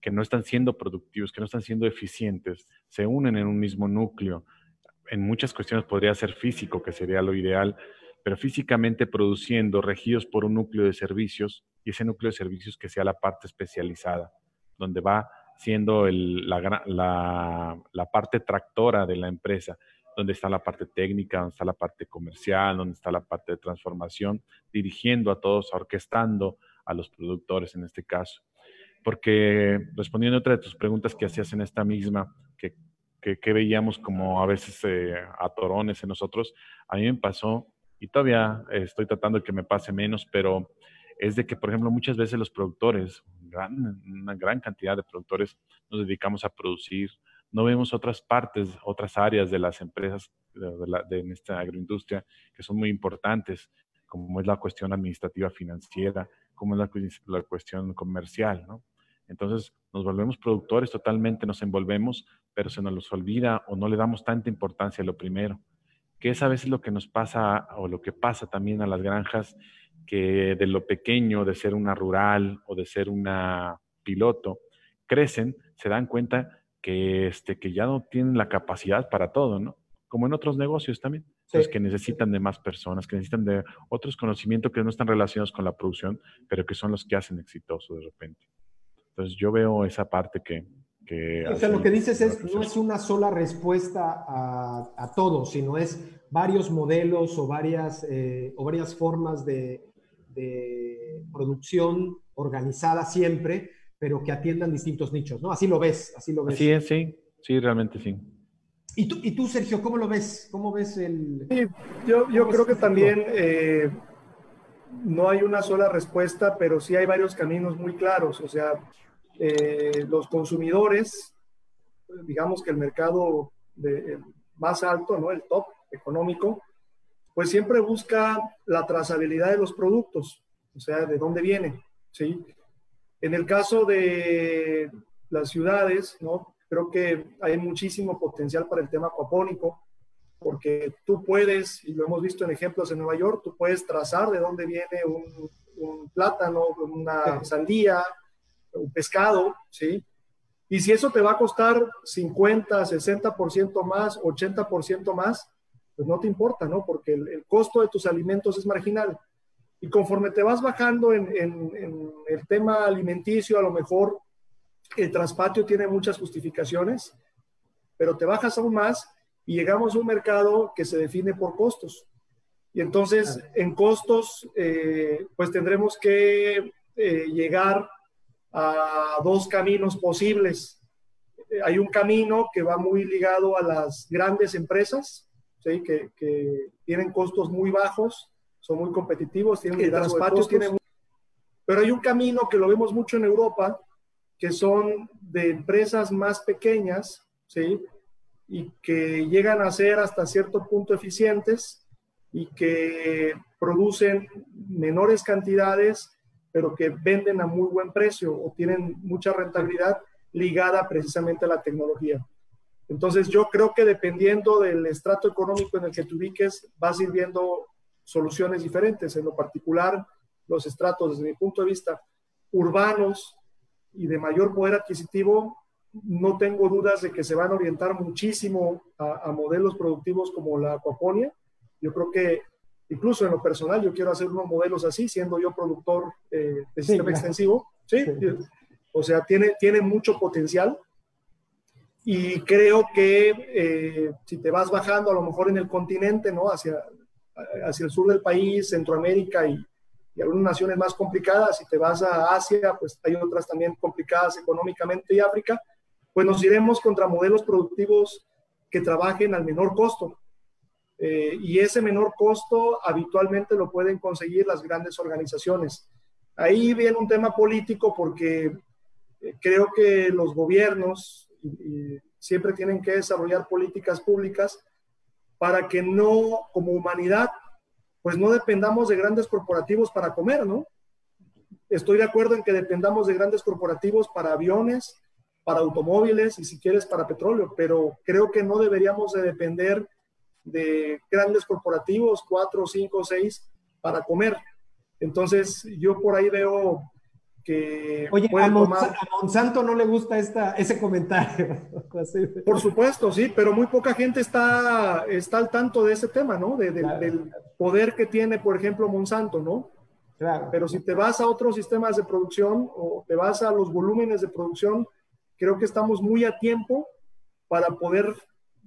que no están siendo productivos, que no están siendo eficientes, se unen en un mismo núcleo. En muchas cuestiones podría ser físico, que sería lo ideal, pero físicamente produciendo, regidos por un núcleo de servicios y ese núcleo de servicios que sea la parte especializada, donde va siendo la, la, parte tractora de la empresa, donde está la parte técnica, donde está la parte comercial, donde está la parte de transformación, dirigiendo a todos, orquestando a los productores en este caso. Porque respondiendo a otra de tus preguntas que hacías en esta misma, que, que, veíamos como a veces eh, atorones en nosotros, a mí me pasó y todavía estoy tratando de que me pase menos, pero es de que, por ejemplo, muchas veces los productores, una gran cantidad de productores, nos dedicamos a producir, no vemos otras partes, otras áreas de las empresas de, la, de esta agroindustria que son muy importantes, como es la cuestión administrativa financiera, como es la cuestión comercial, ¿no? Entonces nos volvemos productores totalmente, nos envolvemos, pero se nos olvida o no le damos tanta importancia a lo primero que es a veces lo que nos pasa o lo que pasa también a las granjas, que de lo pequeño, de ser una rural o de ser una piloto, crecen, se dan cuenta que, este, que ya no tienen la capacidad para todo, ¿no? Como en otros negocios también. que necesitan de más personas, que necesitan de otros conocimientos que no están relacionados con la producción, pero que son los que hacen exitoso de repente. Entonces yo veo esa parte que, o sea, lo que dices es, no es una sola respuesta a, a todo, sino es varios modelos o varias, eh, o varias formas de, de, producción organizada siempre, pero que atiendan distintos nichos, ¿no? Así lo ves, así lo ves. Así es, sí, sí, realmente sí. ¿Y tú, y tú Sergio, cómo lo ves? ¿Cómo ves el...? Sí, yo, yo creo que también eh, no hay una sola respuesta, pero sí hay varios caminos muy claros. O sea, eh, los consumidores, digamos que el mercado de, más alto, ¿no? el top económico, pues siempre busca la trazabilidad de los productos, o sea, de dónde viene. ¿sí? En el caso de las ciudades, ¿no? creo que hay muchísimo potencial para el tema acuapónico, porque tú puedes, y lo hemos visto en ejemplos en Nueva York, tú puedes trazar de dónde viene un, un plátano, una sandía, un pescado, ¿sí? Y si eso te va a costar 50, 60% más, 80% más, pues no te importa, ¿no? Porque el, costo de tus alimentos es marginal. Y conforme te vas bajando en, en, el tema alimenticio, a lo mejor el traspatio tiene muchas justificaciones, pero te bajas aún más y llegamos a un mercado que se define por costos. Y entonces, en costos, eh, pues tendremos que eh, llegar a dos caminos posibles. Hay un camino que va muy ligado a las grandes empresas, ¿sí? que, que, tienen costos muy bajos, son muy competitivos, tienen liderazgo tienen... Pero hay un camino que lo vemos mucho en Europa, que son de empresas más pequeñas, ¿sí? y que llegan a ser hasta cierto punto eficientes y que producen menores cantidades pero que venden a muy buen precio o tienen mucha rentabilidad ligada precisamente a la tecnología. Entonces yo creo que dependiendo del estrato económico en el que te ubiques, vas a ir viendo soluciones diferentes. En lo particular, los estratos, desde mi punto de vista, urbanos y de mayor poder adquisitivo, no tengo dudas de que se van a orientar muchísimo a, a modelos productivos como la acuaponia. Yo creo que Incluso en lo personal, yo quiero hacer unos modelos así, siendo yo productor eh, de sistema extensivo. ¿sí? O sea, tiene, tiene mucho potencial. Y creo que eh, si te vas bajando a lo mejor en el continente, ¿no? Hacia, hacia el sur del país, Centroamérica y, y algunas naciones más complicadas, si te vas a Asia, pues hay otras también complicadas económicamente y África, pues nos iremos contra modelos productivos que trabajen al menor costo. Eh, y ese menor costo habitualmente lo pueden conseguir las grandes organizaciones. Ahí viene un tema político porque eh, creo que los gobiernos siempre tienen que desarrollar políticas públicas para que no, como humanidad, pues no dependamos de grandes corporativos para comer, ¿no? Estoy de acuerdo en que dependamos de grandes corporativos para aviones, para automóviles y si quieres para petróleo, pero creo que no deberíamos de depender de grandes corporativos, cuatro, cinco, seis, para comer. Entonces, yo por ahí veo que... Oye, a, Monsanto no le gusta esta, ese comentario. por supuesto, sí, pero muy poca gente está, está al tanto de ese tema, ¿no? Del poder que tiene, por ejemplo, Monsanto, ¿no? Claro. Pero si te vas a otros sistemas de producción o te vas a los volúmenes de producción, creo que estamos muy a tiempo para poder,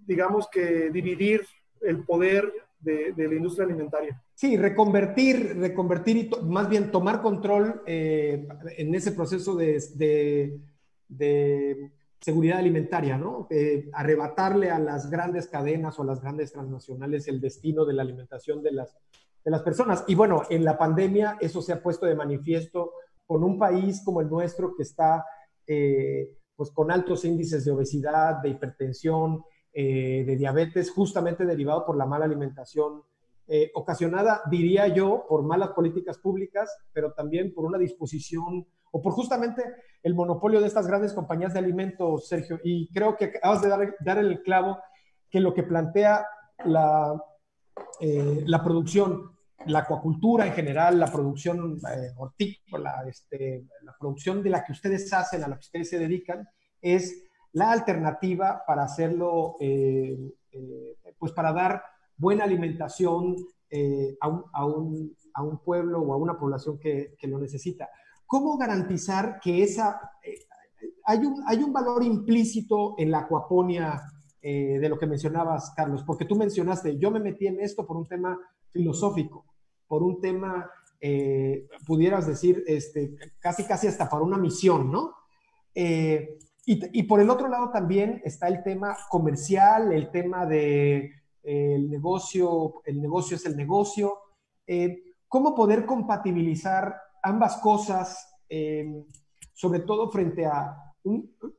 digamos que, dividir el poder de, la industria alimentaria. Sí, reconvertir, reconvertir y más bien tomar control eh, en ese proceso de, de seguridad alimentaria, ¿no? arrebatarle a las grandes cadenas o a las grandes transnacionales el destino de la alimentación de las, de las personas. Y bueno, en la pandemia eso se ha puesto de manifiesto con un país como el nuestro que está eh, pues con altos índices de obesidad, de hipertensión, eh, de diabetes, justamente derivado por la mala alimentación, eh, ocasionada, diría yo, por malas políticas públicas, pero también por una disposición o por justamente el monopolio de estas grandes compañías de alimentos, Sergio. Y creo que acabas de dar, el clavo que lo que plantea la, eh, la producción la acuacultura en general, la producción eh, hortícola, este, la producción de la que ustedes hacen, a la que ustedes se dedican, es la alternativa para hacerlo, eh, eh, pues para dar buena alimentación a un, a, un, a, un, pueblo o a una población que, lo necesita. ¿Cómo garantizar que esa... hay, un, hay un valor implícito en la acuaponia de lo que mencionabas, Carlos, porque tú mencionaste, yo me metí en esto por un tema filosófico por un tema, eh, pudieras decir, este, casi, casi hasta para una misión, ¿no? Eh, y, por el otro lado también está el tema comercial, el tema de eh, el negocio, el negocio es el negocio. ¿Cómo poder compatibilizar ambas cosas, sobre todo frente a,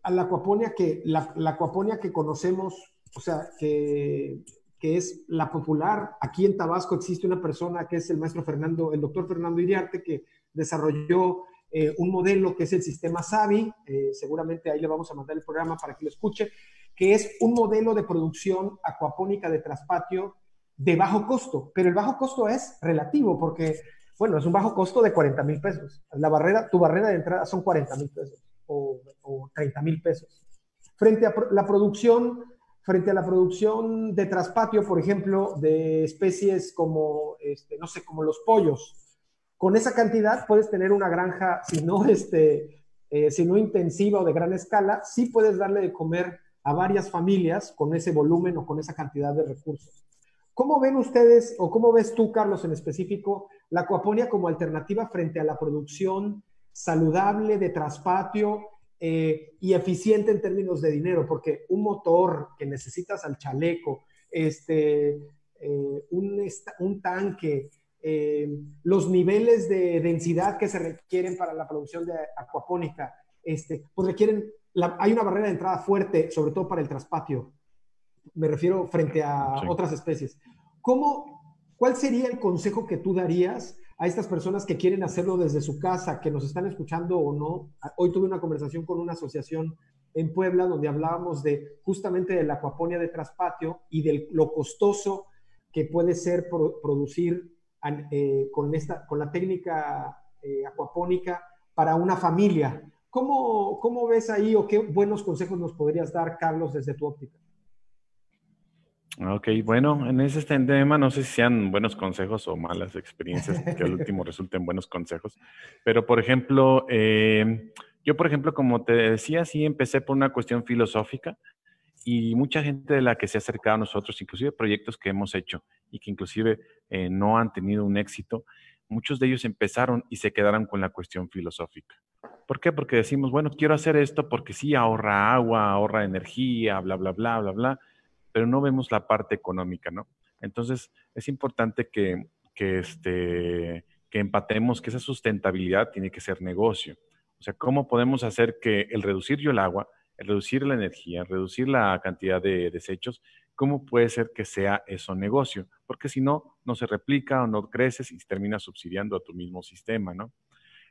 la acuaponia que, la, la acuaponia que conocemos, o sea, que que es la popular. Aquí en Tabasco existe una persona que es el maestro Fernando, el doctor Fernando Iriarte, que desarrolló eh, un modelo que es el sistema SAVI, eh, seguramente ahí le vamos a mandar el programa para que lo escuche, que es un modelo de producción acuapónica de traspatio de bajo costo, pero el bajo costo es relativo porque, bueno, es un bajo costo de 40 mil pesos. La barrera, tu barrera de entrada son 40 mil pesos o, o 30 mil pesos. Frente a la producción frente a la producción de traspatio, por ejemplo, de especies como, este, no sé, como los pollos. Con esa cantidad puedes tener una granja, si no, este, eh, si no intensiva o de gran escala, sí puedes darle de comer a varias familias con ese volumen o con esa cantidad de recursos. ¿Cómo ven ustedes, o cómo ves tú, Carlos, en específico, la acuaponia como alternativa frente a la producción saludable de traspatio eh, y eficiente en términos de dinero, porque un motor que necesitas al chaleco, este, eh, un, tanque, eh, los niveles de densidad que se requieren para la producción de acuapónica, este, pues requieren, hay una barrera de entrada fuerte, sobre todo para el traspatio, me refiero frente a otras especies. ¿Cómo, ¿Cuál sería el consejo que tú darías a estas personas que quieren hacerlo desde su casa, que nos están escuchando o no. Hoy tuve una conversación con una asociación en Puebla donde hablábamos de justamente de la acuaponia de traspatio y de lo costoso que puede ser producir eh, con, esta, con la técnica eh, acuapónica para una familia. ¿Cómo, ¿Cómo ves ahí o qué buenos consejos nos podrías dar, Carlos, desde tu óptica? Ok, bueno, en ese tema no sé si sean buenos consejos o malas experiencias, que al último resulten buenos consejos, pero por ejemplo, eh, yo por ejemplo, como te decía, sí empecé por una cuestión filosófica y mucha gente de la que se ha acercado a nosotros, inclusive proyectos que hemos hecho y que inclusive eh, no han tenido un éxito, muchos de ellos empezaron y se quedaron con la cuestión filosófica. ¿Por qué? Porque decimos, bueno, quiero hacer esto porque sí ahorra agua, ahorra energía, bla, bla, bla, bla, bla, pero no vemos la parte económica, ¿no? Entonces, es importante que, que, este, que empatemos que esa sustentabilidad tiene que ser negocio. O sea, ¿cómo podemos hacer que el reducir yo el agua, reducir la energía, reducir la cantidad de desechos, cómo puede ser que sea eso negocio? Porque si no, no se replica o no creces y terminas subsidiando a tu mismo sistema, ¿no?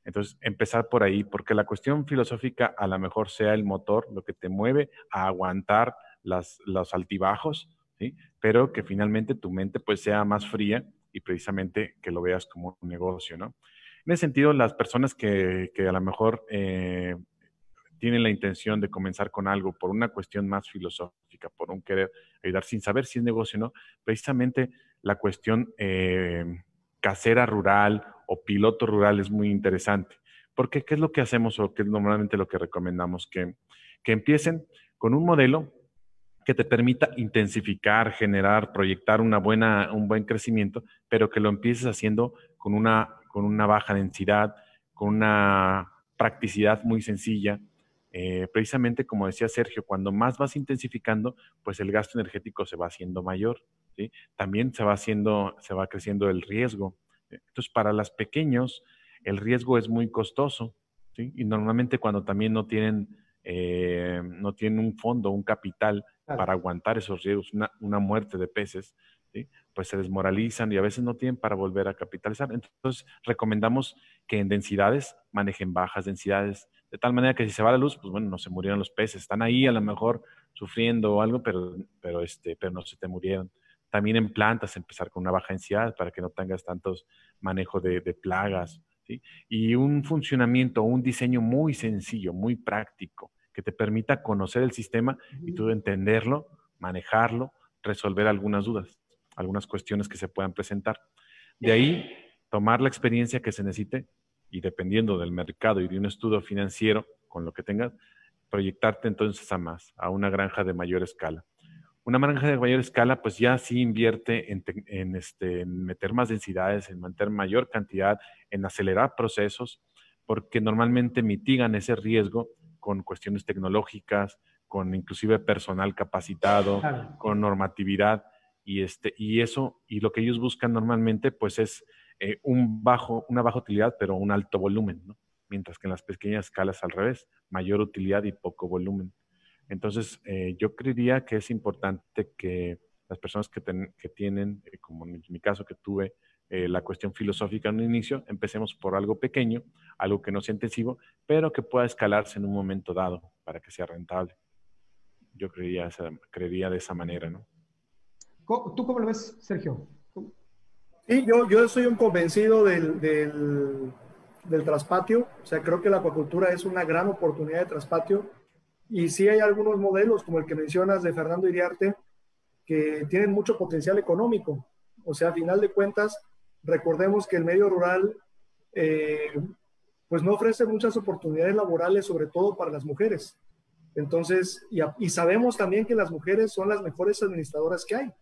Entonces, empezar por ahí, porque la cuestión filosófica a lo mejor sea el motor, lo que te mueve a aguantar las, los altibajos, ¿sí? pero que finalmente tu mente pues sea más fría y precisamente que lo veas como un negocio, ¿no? En ese sentido, las personas que, a lo mejor eh, tienen la intención de comenzar con algo por una cuestión más filosófica, por un querer ayudar sin saber si es negocio o no, precisamente la cuestión eh, casera rural o piloto rural es muy interesante. Porque ¿qué es lo que hacemos o qué es normalmente lo que recomendamos? Que, que empiecen con un modelo que te permita intensificar, generar, proyectar una buena, un buen crecimiento, pero que lo empieces haciendo con una, con una baja densidad, con una practicidad muy sencilla. Eh, precisamente como decía Sergio, cuando más vas intensificando, pues el gasto energético se va haciendo mayor. ¿sí? También se va haciendo, se va creciendo el riesgo. Entonces, para los pequeños, el riesgo es muy costoso. ¿sí? Y normalmente cuando también no tienen, eh, no tienen un fondo, un capital para aguantar esos riesgos, una, muerte de peces, pues se desmoralizan y a veces no tienen para volver a capitalizar. Entonces, recomendamos que en densidades manejen bajas densidades, de tal manera que si se va la luz, pues bueno, no se murieron los peces, están ahí a lo mejor sufriendo o algo, pero, pero, este, pero no se te murieron. También en plantas, empezar con una baja densidad para que no tengas tantos manejos de, de plagas. ¿sí? Y un funcionamiento, un diseño muy sencillo, muy práctico que te permita conocer el sistema y tú entenderlo, manejarlo, resolver algunas dudas, algunas cuestiones que se puedan presentar. De ahí, tomar la experiencia que se necesite y dependiendo del mercado y de un estudio financiero con lo que tengas, proyectarte entonces a más, a una granja de mayor escala. Una granja de mayor escala, pues ya sí invierte en, en, este, en meter más densidades, en mantener mayor cantidad, en acelerar procesos, porque normalmente mitigan ese riesgo con cuestiones tecnológicas, con inclusive personal capacitado, con normatividad y este y eso y lo que ellos buscan normalmente pues es eh, un bajo una baja utilidad pero un alto volumen, mientras que en las pequeñas escalas al revés, mayor utilidad y poco volumen. Entonces eh, yo creería que es importante que las personas que, que tienen, eh, como en mi caso que tuve la cuestión filosófica en un inicio, empecemos por algo pequeño, algo que no sea intensivo, pero que pueda escalarse en un momento dado para que sea rentable. Yo creería, creería de esa manera, ¿no? ¿Tú cómo lo ves, Sergio? Sí, yo, yo soy un convencido del, del, traspatio, o sea, creo que la acuacultura es una gran oportunidad de traspatio y sí hay algunos modelos, como el que mencionas de Fernando Iriarte, que tienen mucho potencial económico. O sea, a final de cuentas, Recordemos que el medio rural eh, pues no ofrece muchas oportunidades laborales, sobre todo para las mujeres. Entonces, y, sabemos también que las mujeres son las mejores administradoras que hay.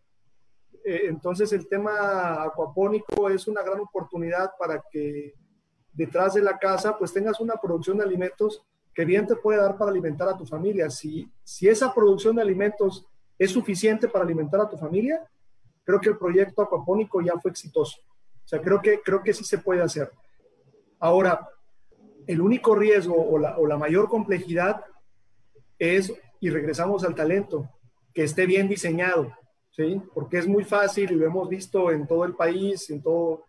Eh, entonces, el tema acuapónico es una gran oportunidad para que detrás de la casa pues tengas una producción de alimentos que bien te puede dar para alimentar a tu familia. Si, si esa producción de alimentos es suficiente para alimentar a tu familia, creo que el proyecto acuapónico ya fue exitoso. O sea, creo que, creo que sí se puede hacer. Ahora, el único riesgo o la, o la mayor complejidad es, y regresamos al talento, que esté bien diseñado, ¿sí? Porque es muy fácil, y lo hemos visto en todo el país, en todo,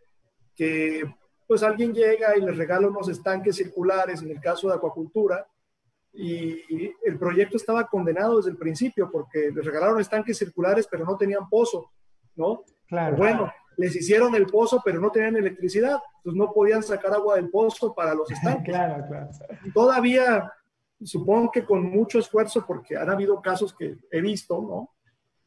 que pues alguien llega y le regala unos estanques circulares, en el caso de acuacultura, y el proyecto estaba condenado desde el principio porque le regalaron estanques circulares, pero no tenían pozo, ¿no? Claro. Bueno, les hicieron el pozo, pero no tenían electricidad, entonces no podían sacar agua del pozo para los estanques. claro, claro. Todavía, supongo que con mucho esfuerzo, porque han habido casos que he visto, ¿no?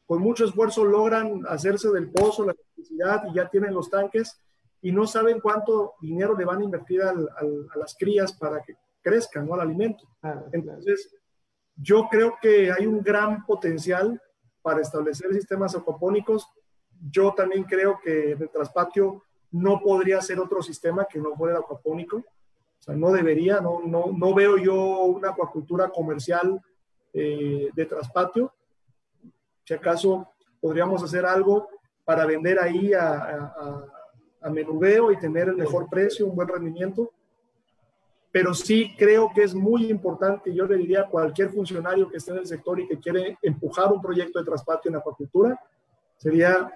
Con mucho esfuerzo logran hacerse del pozo, la electricidad y ya tienen los tanques y no saben cuánto dinero le van a invertir al, a las crías para que crezcan, ¿no? Al alimento. Entonces, yo creo que hay un gran potencial para establecer sistemas aquapónicos. Yo también creo que el traspatio no podría ser otro sistema que no fuera el acuapónico. O sea, no debería, no, no, no veo yo una acuacultura comercial eh, de traspatio. Si acaso podríamos hacer algo para vender ahí a, a, a menudeo y tener el mejor precio, un buen rendimiento. Pero sí creo que es muy importante, yo le diría a cualquier funcionario que esté en el sector y que quiere empujar un proyecto de traspatio en acuacultura, sería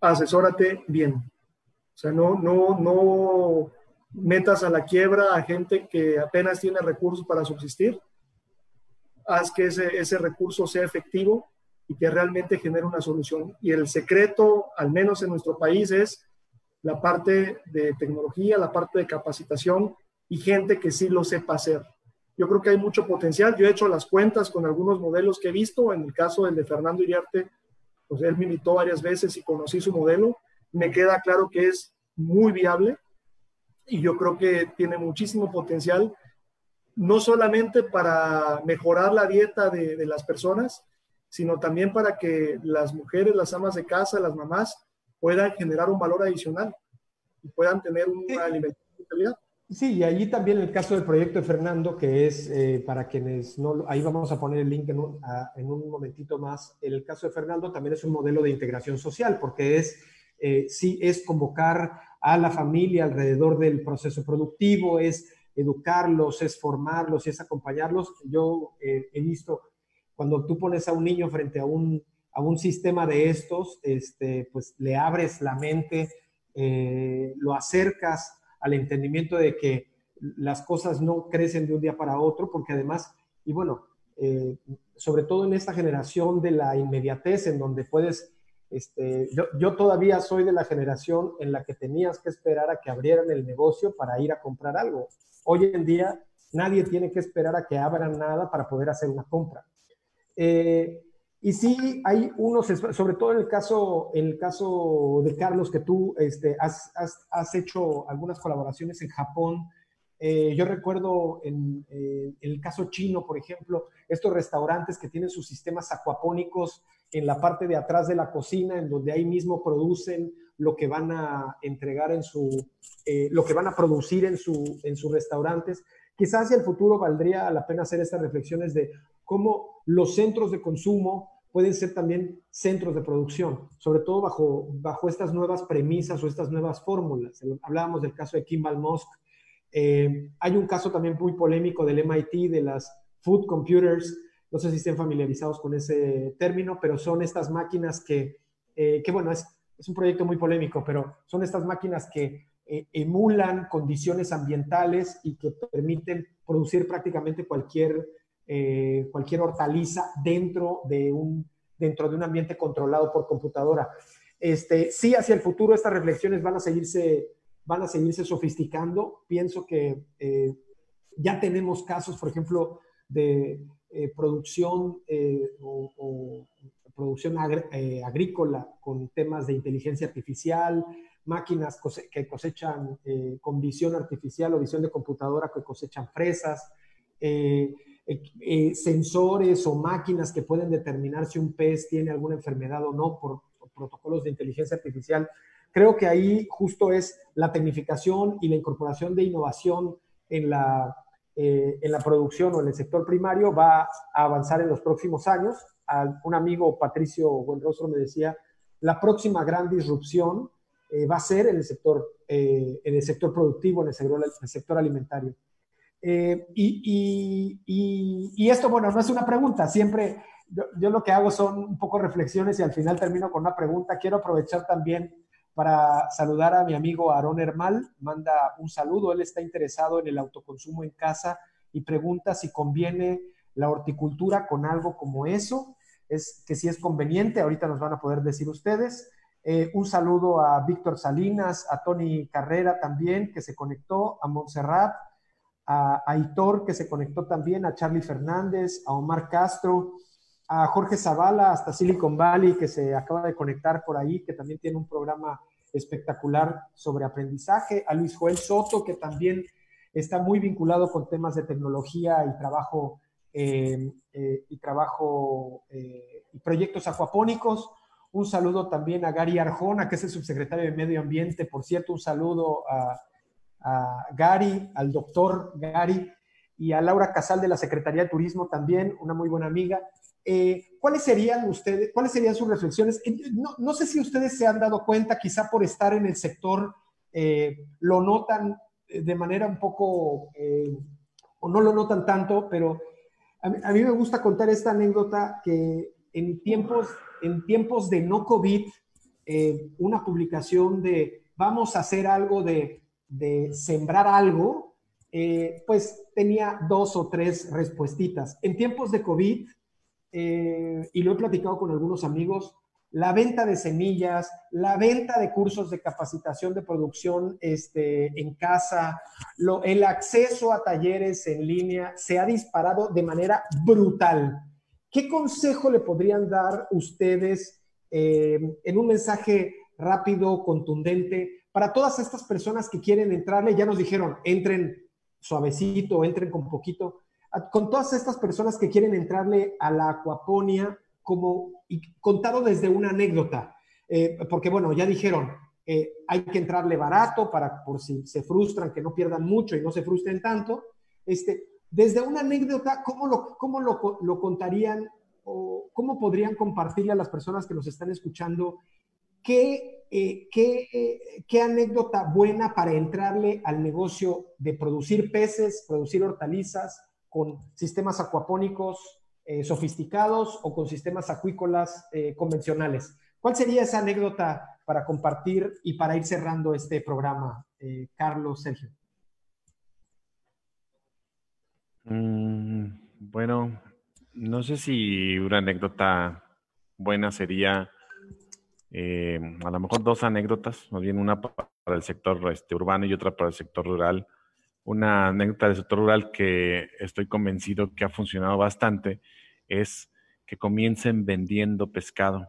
asesórate bien. O sea, no, no, no metas a la quiebra a gente que apenas tiene recursos para subsistir. Haz que ese, ese recurso sea efectivo y que realmente genere una solución. Y el secreto, al menos en nuestro país, es la parte de tecnología, la parte de capacitación y gente que sí lo sepa hacer. Yo creo que hay mucho potencial. Yo he hecho las cuentas con algunos modelos que he visto. En el caso del de Fernando Iriarte, pues él me invitó varias veces y conocí su modelo me queda claro que es muy viable y yo creo que tiene muchísimo potencial, no solamente para mejorar la dieta de, las personas, sino también para que las mujeres, las amas de casa, las mamás, puedan generar un valor adicional y puedan tener una alimentación de calidad. Sí, y allí también el caso del proyecto de Fernando, que es eh, para quienes no, ahí vamos a poner el link en un, en un momentito más. El caso de Fernando también es un modelo de integración social, porque es eh, sí es convocar a la familia alrededor del proceso productivo, es educarlos, es formarlos, es acompañarlos. Yo eh, he visto cuando tú pones a un niño frente a un, a un sistema de estos, este, pues le abres la mente, eh, lo acercas al entendimiento de que las cosas no crecen de un día para otro, porque además, y bueno, sobre todo en esta generación de la inmediatez, en donde puedes este, yo, todavía soy de la generación en la que tenías que esperar a que abrieran el negocio para ir a comprar algo. Hoy en día nadie tiene que esperar a que abran nada para poder hacer una compra. Eh, y sí, hay unos, sobre todo en el caso, en el caso de Carlos, que tú este, has, has, hecho algunas colaboraciones en Japón. Eh, yo recuerdo en, en, el caso chino, por ejemplo, estos restaurantes que tienen sus sistemas acuapónicos en la parte de atrás de la cocina, en donde ahí mismo producen lo que van a entregar en su, eh, lo que van a producir en, su, en sus restaurantes. Quizás hacia el futuro valdría la pena hacer estas reflexiones de cómo los centros de consumo pueden ser también centros de producción, sobre todo bajo, bajo estas nuevas premisas o estas nuevas fórmulas. Hablábamos del caso de Kimball Musk. Eh, hay un caso también muy polémico del MIT, de las food computers, no sé si estén familiarizados con ese término, pero son estas máquinas que, eh, que bueno, es, es, un proyecto muy polémico, pero son estas máquinas que eh, emulan condiciones ambientales y que permiten producir prácticamente cualquier, eh, cualquier hortaliza dentro de, un, dentro de un ambiente controlado por computadora. Este, sí, hacia el futuro estas reflexiones van a seguirse, van a seguirse sofisticando. Pienso que ya tenemos casos, por ejemplo, de eh, producción eh, o, producción eh, agrícola con temas de inteligencia artificial, máquinas que cosechan con visión artificial o visión de computadora que cosechan fresas, sensores o máquinas que pueden determinar si un pez tiene alguna enfermedad o no por, por protocolos de inteligencia artificial. Creo que ahí justo es la tecnificación y la incorporación de innovación en la, eh, en la producción o en el sector primario va a avanzar en los próximos años. un amigo, Patricio Buenrostro, me decía, la próxima gran disrupción eh, va a ser en el sector, eh, en el sector productivo, en el sector, alimentario. Y, y, y, esto, bueno, no es una pregunta, siempre yo, yo, lo que hago son un poco reflexiones y al final termino con una pregunta. Quiero aprovechar también para saludar a mi amigo Aarón Hermal. Manda un saludo. Él está interesado en el autoconsumo en casa y pregunta si conviene la horticultura con algo como eso. Es que si es conveniente, ahorita nos van a poder decir ustedes. Eh, un saludo a Víctor Salinas, a Tony Carrera también, que se conectó, a Montserrat, a, a Hitor, que se conectó también, a Charlie Fernández, a Omar Castro, a Jorge Zavala hasta Silicon Valley, que se acaba de conectar por ahí, que también tiene un programa espectacular sobre aprendizaje, a Luis Joel Soto, que también está muy vinculado con temas de tecnología y trabajo, eh, eh, y, trabajo y proyectos acuapónicos. Un saludo también a Gary Arjona, que es el subsecretario de Medio Ambiente. Por cierto, un saludo a, Gary, al doctor Gary, y a Laura Casal de la Secretaría de Turismo también, una muy buena amiga. Eh, ¿Cuáles serían ustedes, cuáles serían sus reflexiones? Eh, no, sé si ustedes se han dado cuenta, quizá por estar en el sector, eh, lo notan de manera un poco, o no lo notan tanto, pero a mí, me gusta contar esta anécdota que en tiempos, en tiempos de no COVID, una publicación de vamos a hacer algo de, de sembrar algo, pues tenía dos o tres respuestitas. En tiempos de COVID, eh, y lo he platicado con algunos amigos, la venta de semillas, la venta de cursos de capacitación de producción este, en casa, el acceso a talleres en línea se ha disparado de manera brutal. ¿Qué consejo le podrían dar ustedes eh, en un mensaje rápido, contundente, para todas estas personas que quieren entrarle? Ya nos dijeron, entren suavecito, entren con poquito, con todas estas personas que quieren entrarle a la acuaponia, como contado desde una anécdota, eh, porque bueno, ya dijeron, eh, hay que entrarle barato para por si se frustran, que no pierdan mucho y no se frustren tanto. Este, desde una anécdota, ¿cómo lo, cómo lo, lo contarían o cómo podrían compartirle a las personas que nos están escuchando qué, eh, qué, qué, anécdota buena para entrarle al negocio de producir peces, producir hortalizas, con sistemas acuapónicos eh, sofisticados o con sistemas acuícolas eh, convencionales. ¿Cuál sería esa anécdota para compartir y para ir cerrando este programa, eh, Carlos, Sergio? Mm, bueno, no sé si una anécdota buena sería, a lo mejor dos anécdotas, más bien una para el sector este, urbano y otra para el sector rural una anécdota del sector rural que estoy convencido que ha funcionado bastante es que comiencen vendiendo pescado.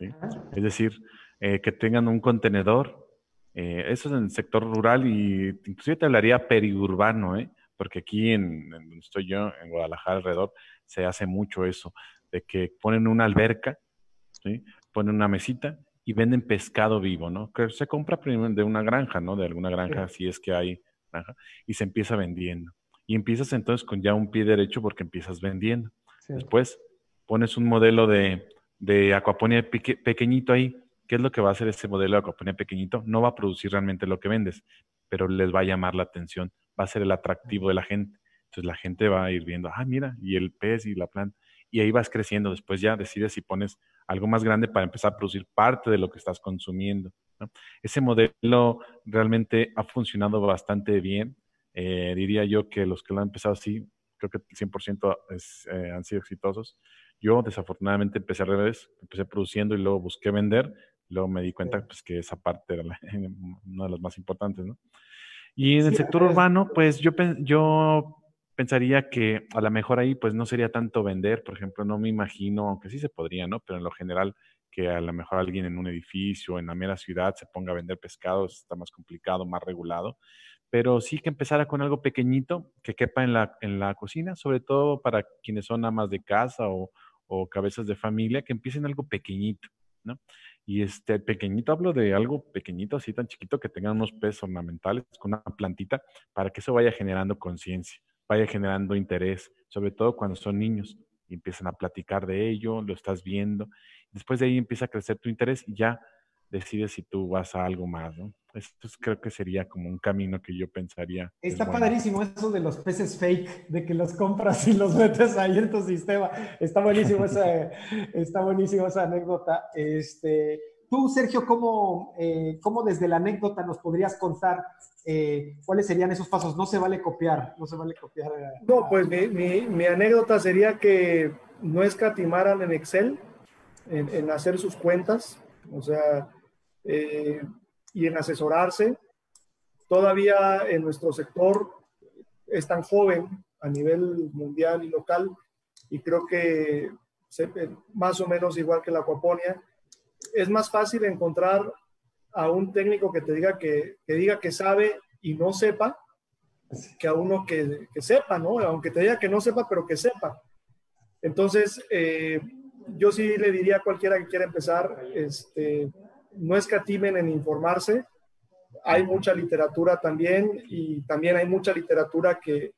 Es decir, eh, que tengan un contenedor. Eh, eso es en el sector rural y inclusive te hablaría periurbano, ¿eh? Porque aquí en, donde estoy yo, en Guadalajara alrededor, se hace mucho eso, de que ponen una alberca, ponen una mesita y venden pescado vivo, ¿no? Que se compra primero de una granja, ¿no? De alguna granja, si es que hay y se empieza vendiendo. Y empiezas entonces con ya un pie derecho porque empiezas vendiendo. Después pones un modelo de, de acuaponía pequeñito ahí. ¿Qué es lo que va a hacer ese modelo de acuaponía pequeñito? No va a producir realmente lo que vendes, pero les va a llamar la atención, va a ser el atractivo de la gente. Entonces la gente va a ir viendo, ah, mira, y el pez y la planta. Y ahí vas creciendo. Después ya decides si pones algo más grande para empezar a producir parte de lo que estás consumiendo. Ese modelo realmente ha funcionado bastante bien. Eh, diría yo que los que lo han empezado así, creo que 100% eh, han sido exitosos. Yo desafortunadamente empecé al revés, empecé produciendo y luego busqué vender, luego me di cuenta pues, que esa parte era una de las más importantes. ¿no? Y en el sector urbano, pues yo, yo pensaría que a lo mejor ahí pues no sería tanto vender, por ejemplo, no me imagino, aunque sí se podría, ¿no? Pero en lo general que a lo mejor alguien en un edificio, en la mera ciudad, se ponga a vender pescados, está más complicado, más regulado. Pero sí que empezara con algo pequeñito que quepa en la, en la cocina, sobre todo para quienes son amas de casa o, o cabezas de familia, que empiecen algo pequeñito, ¿no? Y este pequeñito, hablo de algo pequeñito, así tan chiquito, que tengan unos peces ornamentales con una plantita, para que eso vaya generando conciencia, vaya generando interés, sobre todo cuando son niños y empiezan a platicar de ello, lo estás viendo Después de ahí empieza a crecer tu interés y ya decides si tú vas a algo más, ¿no? Esto creo que sería como un camino que yo pensaría. Está padrísimo eso de los peces fake, de que los compras y los metes ahí en tu sistema. Está buenísimo esa, está buenísimo esa anécdota. Este, tú, Sergio, ¿cómo, eh, ¿cómo, desde la anécdota nos podrías contar eh, cuáles serían esos pasos? No se vale copiar, no se vale copiar. no, pues mi, mi, mi anécdota sería que no escatimaran en Excel, en, hacer sus cuentas, o sea, eh, y en asesorarse. Todavía en nuestro sector es tan joven a nivel mundial y local y creo que más o menos igual que la acuaponia, es más fácil encontrar a un técnico que te diga que, que diga que sabe y no sepa, que a uno que, que, sepa, ¿no? Aunque te diga que no sepa, pero que sepa. Entonces, eh, yo sí le diría a cualquiera que quiera empezar, este, no escatimen en informarse. Hay mucha literatura también y también hay mucha literatura que,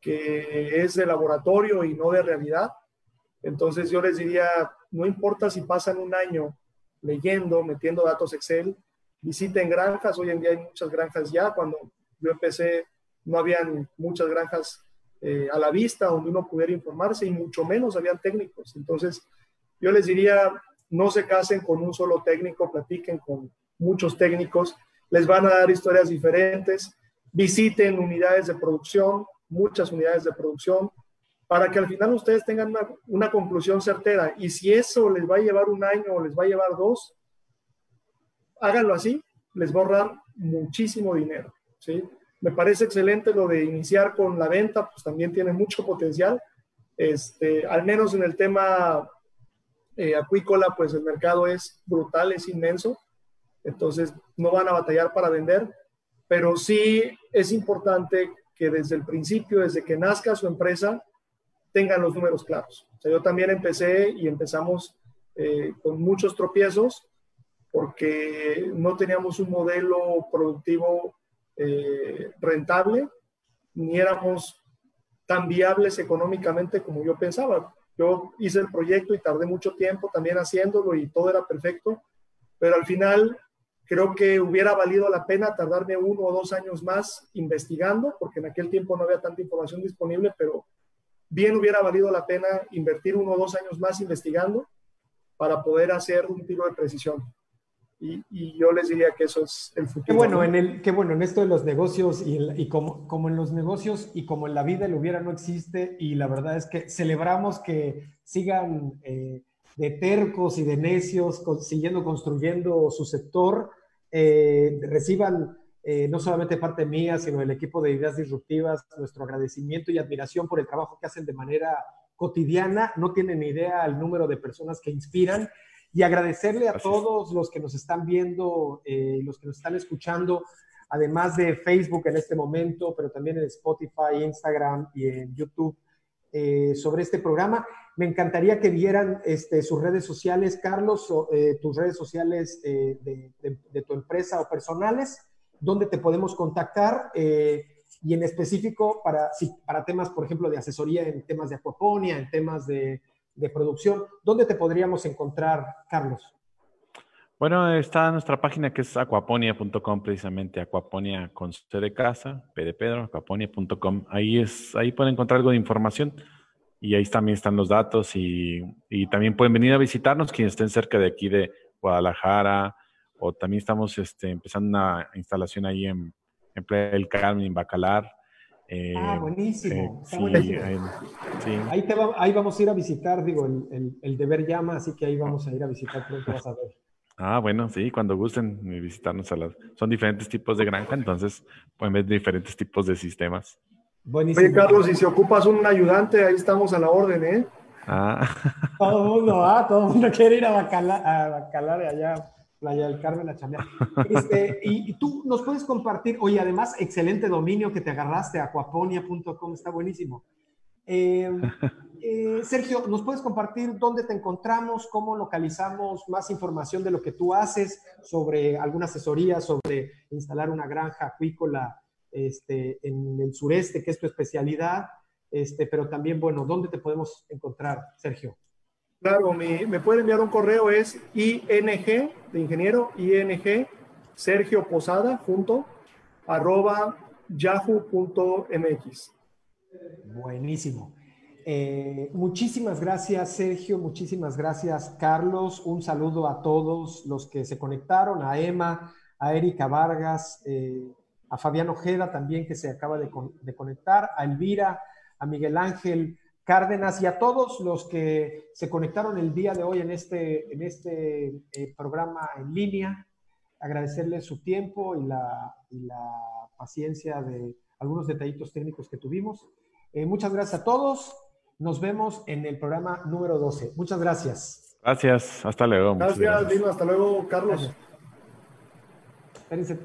que es de laboratorio y no de realidad. Entonces yo les diría, no importa si pasan un año leyendo, metiendo datos Excel, visiten granjas, hoy en día hay muchas granjas ya, cuando yo empecé no habían muchas granjas eh, a la vista donde uno pudiera informarse y mucho menos habían técnicos. Entonces yo les diría, no se casen con un solo técnico, platiquen con muchos técnicos, les van a dar historias diferentes, visiten unidades de producción, muchas unidades de producción, para que al final ustedes tengan una, conclusión certera. Y si eso les va a llevar un año o les va a llevar dos, háganlo así, les va a ahorrar muchísimo dinero. ¿sí? Me parece excelente lo de iniciar con la venta, pues también tiene mucho potencial. Este, al menos en el tema eh, pues el mercado es brutal, es inmenso. Entonces no van a batallar para vender, pero sí es importante que desde el principio, desde que nazca su empresa, tengan los números claros. O sea, yo también empecé y empezamos eh, con muchos tropiezos porque no teníamos un modelo productivo eh, rentable, ni éramos tan viables económicamente como yo pensaba. Yo hice el proyecto y tardé mucho tiempo también haciéndolo y todo era perfecto, pero al final creo que hubiera valido la pena tardarme uno o dos años más investigando, porque en aquel tiempo no había tanta información disponible, pero bien hubiera valido la pena invertir uno o dos años más investigando para poder hacer un tiro de precisión. Y, yo les diría que eso es el futuro. Qué bueno, en, el, qué bueno, en esto de los negocios y, y como, como, en los negocios y como en la vida el hubiera no existe y la verdad es que celebramos que sigan eh, de tercos y de necios siguiendo construyendo su sector, eh, reciban eh, no solamente parte mía, sino el equipo de Ideas Disruptivas, nuestro agradecimiento y admiración por el trabajo que hacen de manera cotidiana. No tienen idea el número de personas que inspiran. Y agradecerle a todos los que nos están viendo eh, los que nos están escuchando, además de Facebook en este momento, pero también en Spotify, Instagram y en YouTube, eh, sobre este programa. Me encantaría que vieran este, sus redes sociales, Carlos, o, tus redes sociales de, de tu empresa o personales dónde te podemos contactar eh, y en específico para, para temas, por ejemplo, de asesoría en temas de acuaponia, en temas de, producción, ¿dónde te podríamos encontrar, Carlos? Bueno, está nuestra página que es aquaponia.com, precisamente aquaponia con C de casa, P de Pedro, aquaponia.com. Ahí, es, ahí pueden encontrar algo de información y ahí también están los datos y, y, también pueden venir a visitarnos quienes estén cerca de aquí de Guadalajara, o también estamos este, empezando una instalación ahí en, en Playa del Carmen, en Bacalar. Eh, ah, buenísimo. Eh, sí. ahí, te ahí vamos a ir a visitar, digo, el, el, deber llama, así que ahí vamos a ir a visitar pronto, vas a ver. Ah, bueno, sí, cuando gusten visitarnos a las... Son diferentes tipos de granja, entonces pueden ver diferentes tipos de sistemas. Buenísimo. Oye, Carlos, si se ocupas un ayudante, ahí estamos a la orden, ¿eh? Ah. Todo el mundo, ah, todo el mundo quiere ir a Bacalar, a Bacalar allá. Playa del Carmen, la chamea. Este, y, tú nos puedes compartir, oye, además, excelente dominio que te agarraste, aquaponia.com, está buenísimo. Em, eh, Sergio, ¿nos puedes compartir dónde te encontramos, cómo localizamos más información de lo que tú haces sobre alguna asesoría, sobre instalar una granja acuícola este, en el sureste, que es tu especialidad? Este, pero también, bueno, ¿dónde te podemos encontrar, Sergio? Claro, me, me puede enviar un correo, es ing de ingeniero, ing Sergio Posada junto arroba yahoo.mx. Buenísimo. Eh, muchísimas gracias, Sergio. Muchísimas gracias, Carlos. Un saludo a todos los que se conectaron, a Emma, a Erika Vargas, eh, a Fabián Ojeda también que se acaba de, de, conectar, a Elvira, a Miguel Ángel Cárdenas y a todos los que se conectaron el día de hoy en este, en este eh, programa en línea. Agradecerles su tiempo y la, paciencia de algunos detallitos técnicos que tuvimos. Eh, muchas gracias a todos Nos vemos en el programa número 12. Muchas gracias. Gracias, hasta luego. Gracias, Lino. Hasta luego, Carlos. Espérense.